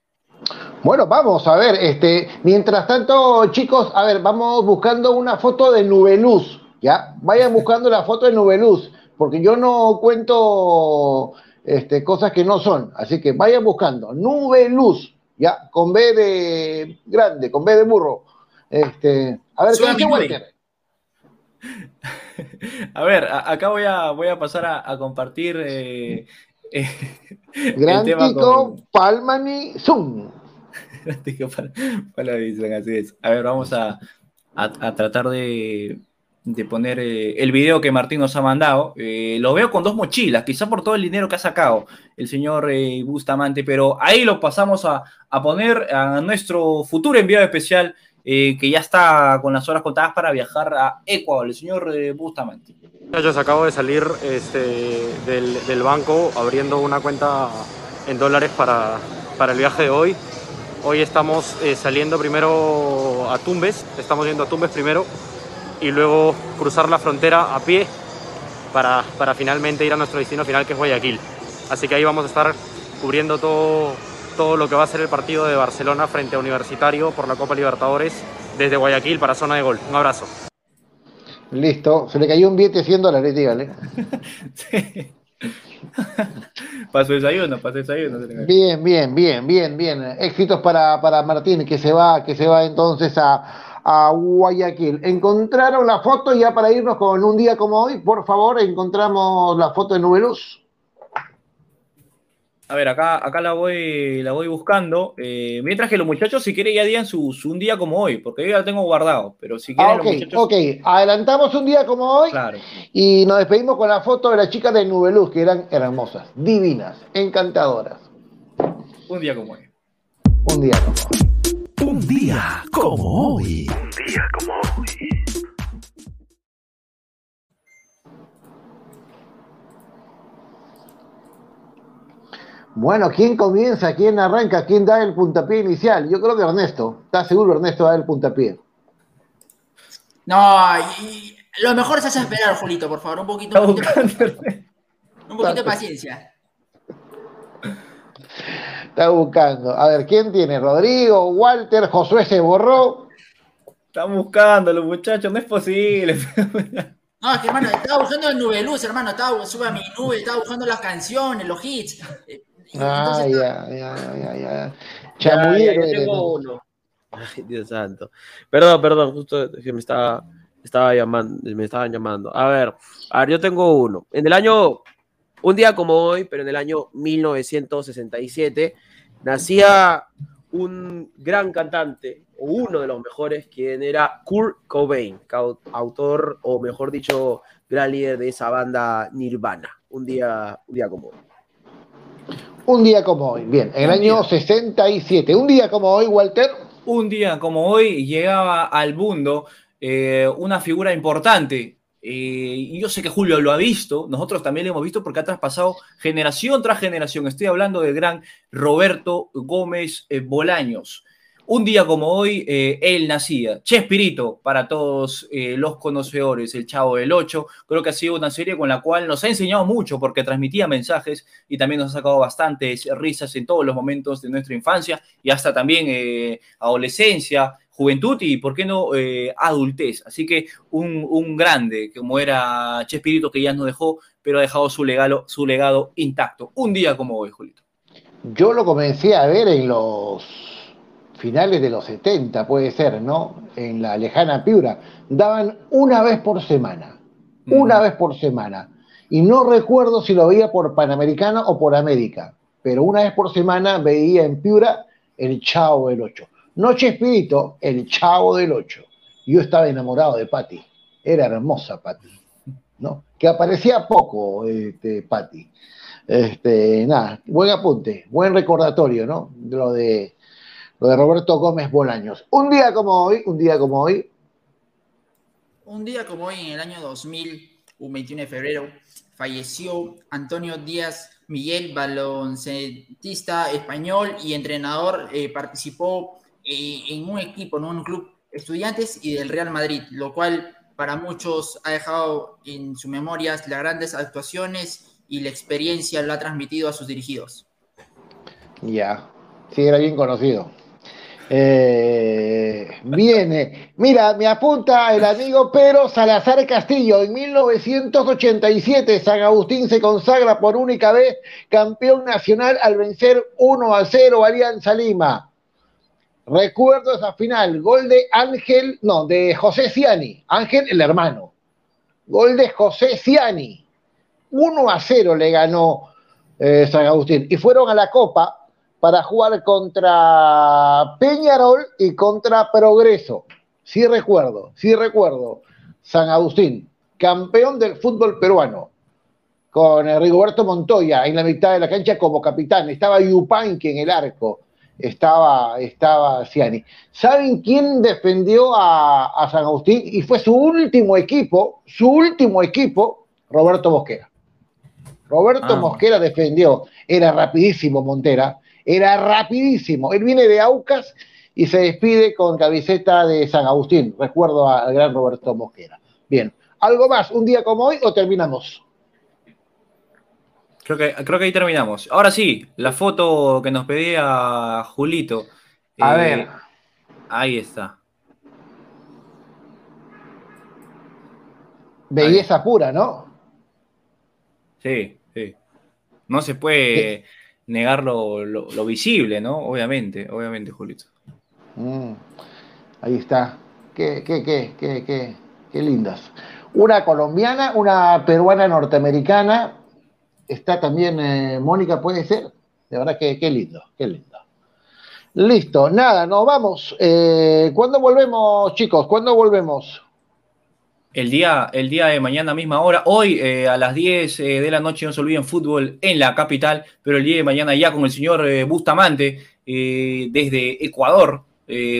Bueno, vamos a ver, este, mientras tanto, chicos, a ver, vamos buscando una foto de Nubeluz, ¿ya? Vayan buscando la foto de Nubeluz, porque yo no cuento este, cosas que no son, así que vayan buscando Nubeluz, ¿ya? Con B de grande, con B de burro. Este, a ver, ¿qué dice Walter? A ver, a, acá voy a, voy a pasar a, a compartir. Eh, eh, Gran Tico con... Palmani Zoom. así es. A ver, vamos a, a tratar de, de poner eh, el video que Martín nos ha mandado. Eh, lo veo con dos mochilas, quizá por todo el dinero que ha sacado el señor eh, Bustamante, pero ahí lo pasamos a, a, poner a nuestro futuro enviado especial eh, que ya está con las horas contadas para viajar a Ecuador, el señor eh, Bustamante. Yo acabo de salir este, del, del, banco abriendo una cuenta en dólares para, para el viaje de hoy. Hoy estamos eh, saliendo primero a Tumbes, estamos yendo a Tumbes primero y luego cruzar la frontera a pie para, para finalmente ir a nuestro destino final que es Guayaquil. Así que ahí vamos a estar cubriendo todo, todo lo que va a ser el partido de Barcelona frente a Universitario por la Copa Libertadores desde Guayaquil para zona de gol. Un abrazo. Listo, se le cayó un billete 100 dólares, dígale. sí. Paso desayuno, paso desayuno. Bien, bien, bien, bien, bien. Éxitos para, para Martín, que se va, que se va entonces a, a Guayaquil. Encontraron la foto ya para irnos con un día como hoy. Por favor, encontramos la foto de Nubeluz. A ver, acá, acá la, voy, la voy buscando. Eh, mientras que los muchachos, si quieren, ya digan su, su, un día como hoy, porque yo ya lo tengo guardado. Pero si quieren, ah, okay, los muchachos. Ok, adelantamos un día como hoy claro. y nos despedimos con la foto de las chicas de Nubeluz, que eran hermosas, divinas, encantadoras. Un día como hoy. Un día como hoy. Un día como hoy. Un día como hoy. Bueno, ¿quién comienza? ¿Quién arranca? ¿Quién da el puntapié inicial? Yo creo que Ernesto. ¿Estás seguro Ernesto da el puntapié? No, y lo mejor es hacer esperar, Julito, por favor. Un poquito, un poquito, un poquito de paciencia. Está buscando. A ver, ¿quién tiene? Rodrigo, Walter, Josué se borró. Están buscando los muchachos, no es posible. No, es que hermano, estaba buscando el nube luz, hermano, estaba sube a mi nube, estaba buscando las canciones, los hits. Ah, ya, ya, ya, ya. Chamullero. Ya tengo uno. Ay, Dios santo. Perdón, perdón, justo que me estaba, estaba llamando, me estaban llamando. A ver, a ver, yo tengo uno. En el año, un día como hoy, pero en el año 1967, nacía un gran cantante, o uno de los mejores, quien era Kurt Cobain, autor, o mejor dicho, gran líder de esa banda Nirvana. Un día, un día como hoy. Un día como hoy, bien, en el año 67. Un día como hoy, Walter. Un día como hoy llegaba al mundo eh, una figura importante eh, y yo sé que Julio lo ha visto, nosotros también lo hemos visto porque ha traspasado generación tras generación. Estoy hablando del gran Roberto Gómez eh, Bolaños. Un día como hoy, eh, él nacía. Chespirito, para todos eh, los conocedores, el Chavo del 8. Creo que ha sido una serie con la cual nos ha enseñado mucho porque transmitía mensajes y también nos ha sacado bastantes risas en todos los momentos de nuestra infancia y hasta también eh, adolescencia, juventud y, ¿por qué no, adultez? Así que un, un, grande como era Chespirito que ya nos dejó, pero ha dejado su legado, su legado intacto. Un día como hoy, Julito. Yo lo comencé a ver en los finales de los 70, puede ser, ¿no? En la lejana Piura, daban una vez por semana, una vez por semana. Y no recuerdo si lo veía por Panamericana o por América, pero una vez por semana veía en Piura el Chavo del Ocho. Noche Espíritu, el Chavo del Ocho. Yo estaba enamorado de Patti, era hermosa Patti, ¿no? Que aparecía poco, este, Patti. Este, nada, buen apunte, buen recordatorio, ¿no? Lo de lo de Roberto Gómez Bolaños. Un día como hoy, un día como hoy. Un día como hoy, en el año 2000, un 21 de febrero, falleció Antonio Díaz Miguel, baloncetista español y entrenador. Eh, participó eh, en un equipo, en un club estudiantes y del Real Madrid, lo cual para muchos ha dejado en sus memorias las grandes actuaciones y la experiencia lo ha transmitido a sus dirigidos. Ya, sí, era bien conocido. Eh, viene, mira, me apunta el amigo Pero Salazar Castillo. En 1987, San Agustín se consagra por única vez campeón nacional al vencer 1 a 0 Alianza Lima. Recuerdo esa final, gol de Ángel, no, de José Ciani, Ángel el hermano. Gol de José Ciani. 1 a 0 le ganó eh, San Agustín. Y fueron a la Copa para jugar contra Peñarol y contra Progreso. Sí recuerdo, sí recuerdo. San Agustín, campeón del fútbol peruano, con Rigoberto Montoya en la mitad de la cancha como capitán. Estaba Yupanqui en el arco, estaba, estaba Ciani. ¿Saben quién defendió a, San Agustín? Y fue su último equipo, su último equipo, Roberto Mosquera. Roberto ah. Mosquera defendió, era rapidísimo Montera, era rapidísimo. Él viene de Aucas y se despide con camiseta de San Agustín. Recuerdo al gran Roberto Mosquera. Bien, ¿algo más? ¿Un día como hoy o terminamos? Creo que, creo que ahí terminamos. Ahora sí, la foto que nos pedía Julito. A eh, ver. Ahí está. Belleza pura, ¿no? Sí, sí. No se puede negar lo, visible, ¿no? Obviamente, obviamente, Julito. Mm, ahí está. Qué, qué, qué, qué, qué, qué lindas. Una colombiana, una peruana norteamericana. Está también eh, Mónica, puede ser. De verdad que qué lindo, qué lindo. Listo, nada, nos vamos. Eh, ¿Cuándo volvemos, chicos? ¿Cuándo volvemos? El día, el día de mañana misma hora. Hoy eh, a las 10 eh, de la noche no se olviden fútbol en la capital, pero el día de mañana ya con el señor eh, Bustamante desde Ecuador,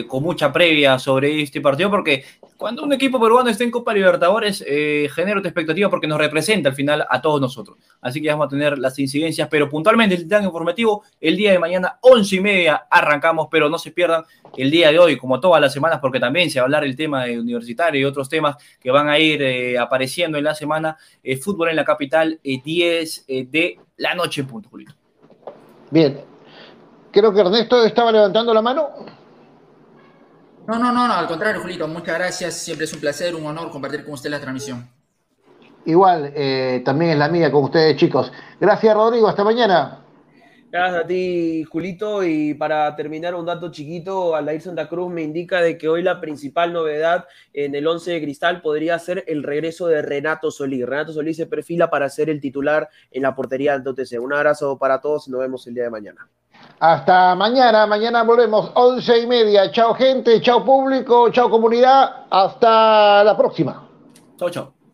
con mucha previa sobre este partido, porque cuando un equipo peruano está en Copa Libertadores, eh, genera otra expectativa porque nos representa al final a todos nosotros. Así que vamos a tener las incidencias, pero puntualmente el titán informativo, el día de mañana, once y media, arrancamos, pero no se pierdan el día de hoy, como todas las semanas, porque también se va a hablar el tema de universitario y otros temas que van a ir eh, apareciendo en la semana. Eh, fútbol en la capital, 10 de la noche punto, Julito. Bien. Creo que Ernesto estaba levantando la mano. No, no, no, no, al contrario, Julito, muchas gracias. Siempre es un placer, un honor compartir con usted la transmisión. Igual, eh, también es la mía con ustedes, chicos. Gracias, Rodrigo. Hasta mañana. Gracias a ti, Julito. Y para terminar, un dato chiquito, Aldair Santa Cruz me indica de que hoy la principal novedad en el 11 de Cristal podría ser el regreso de Renato Solí. Renato Solí se perfila para ser el titular en la portería del OTC. Un abrazo para todos y nos vemos el día de mañana. Hasta mañana, mañana volvemos, once y media. Chao gente, chao público, chao comunidad. Hasta la próxima. Chao, chao.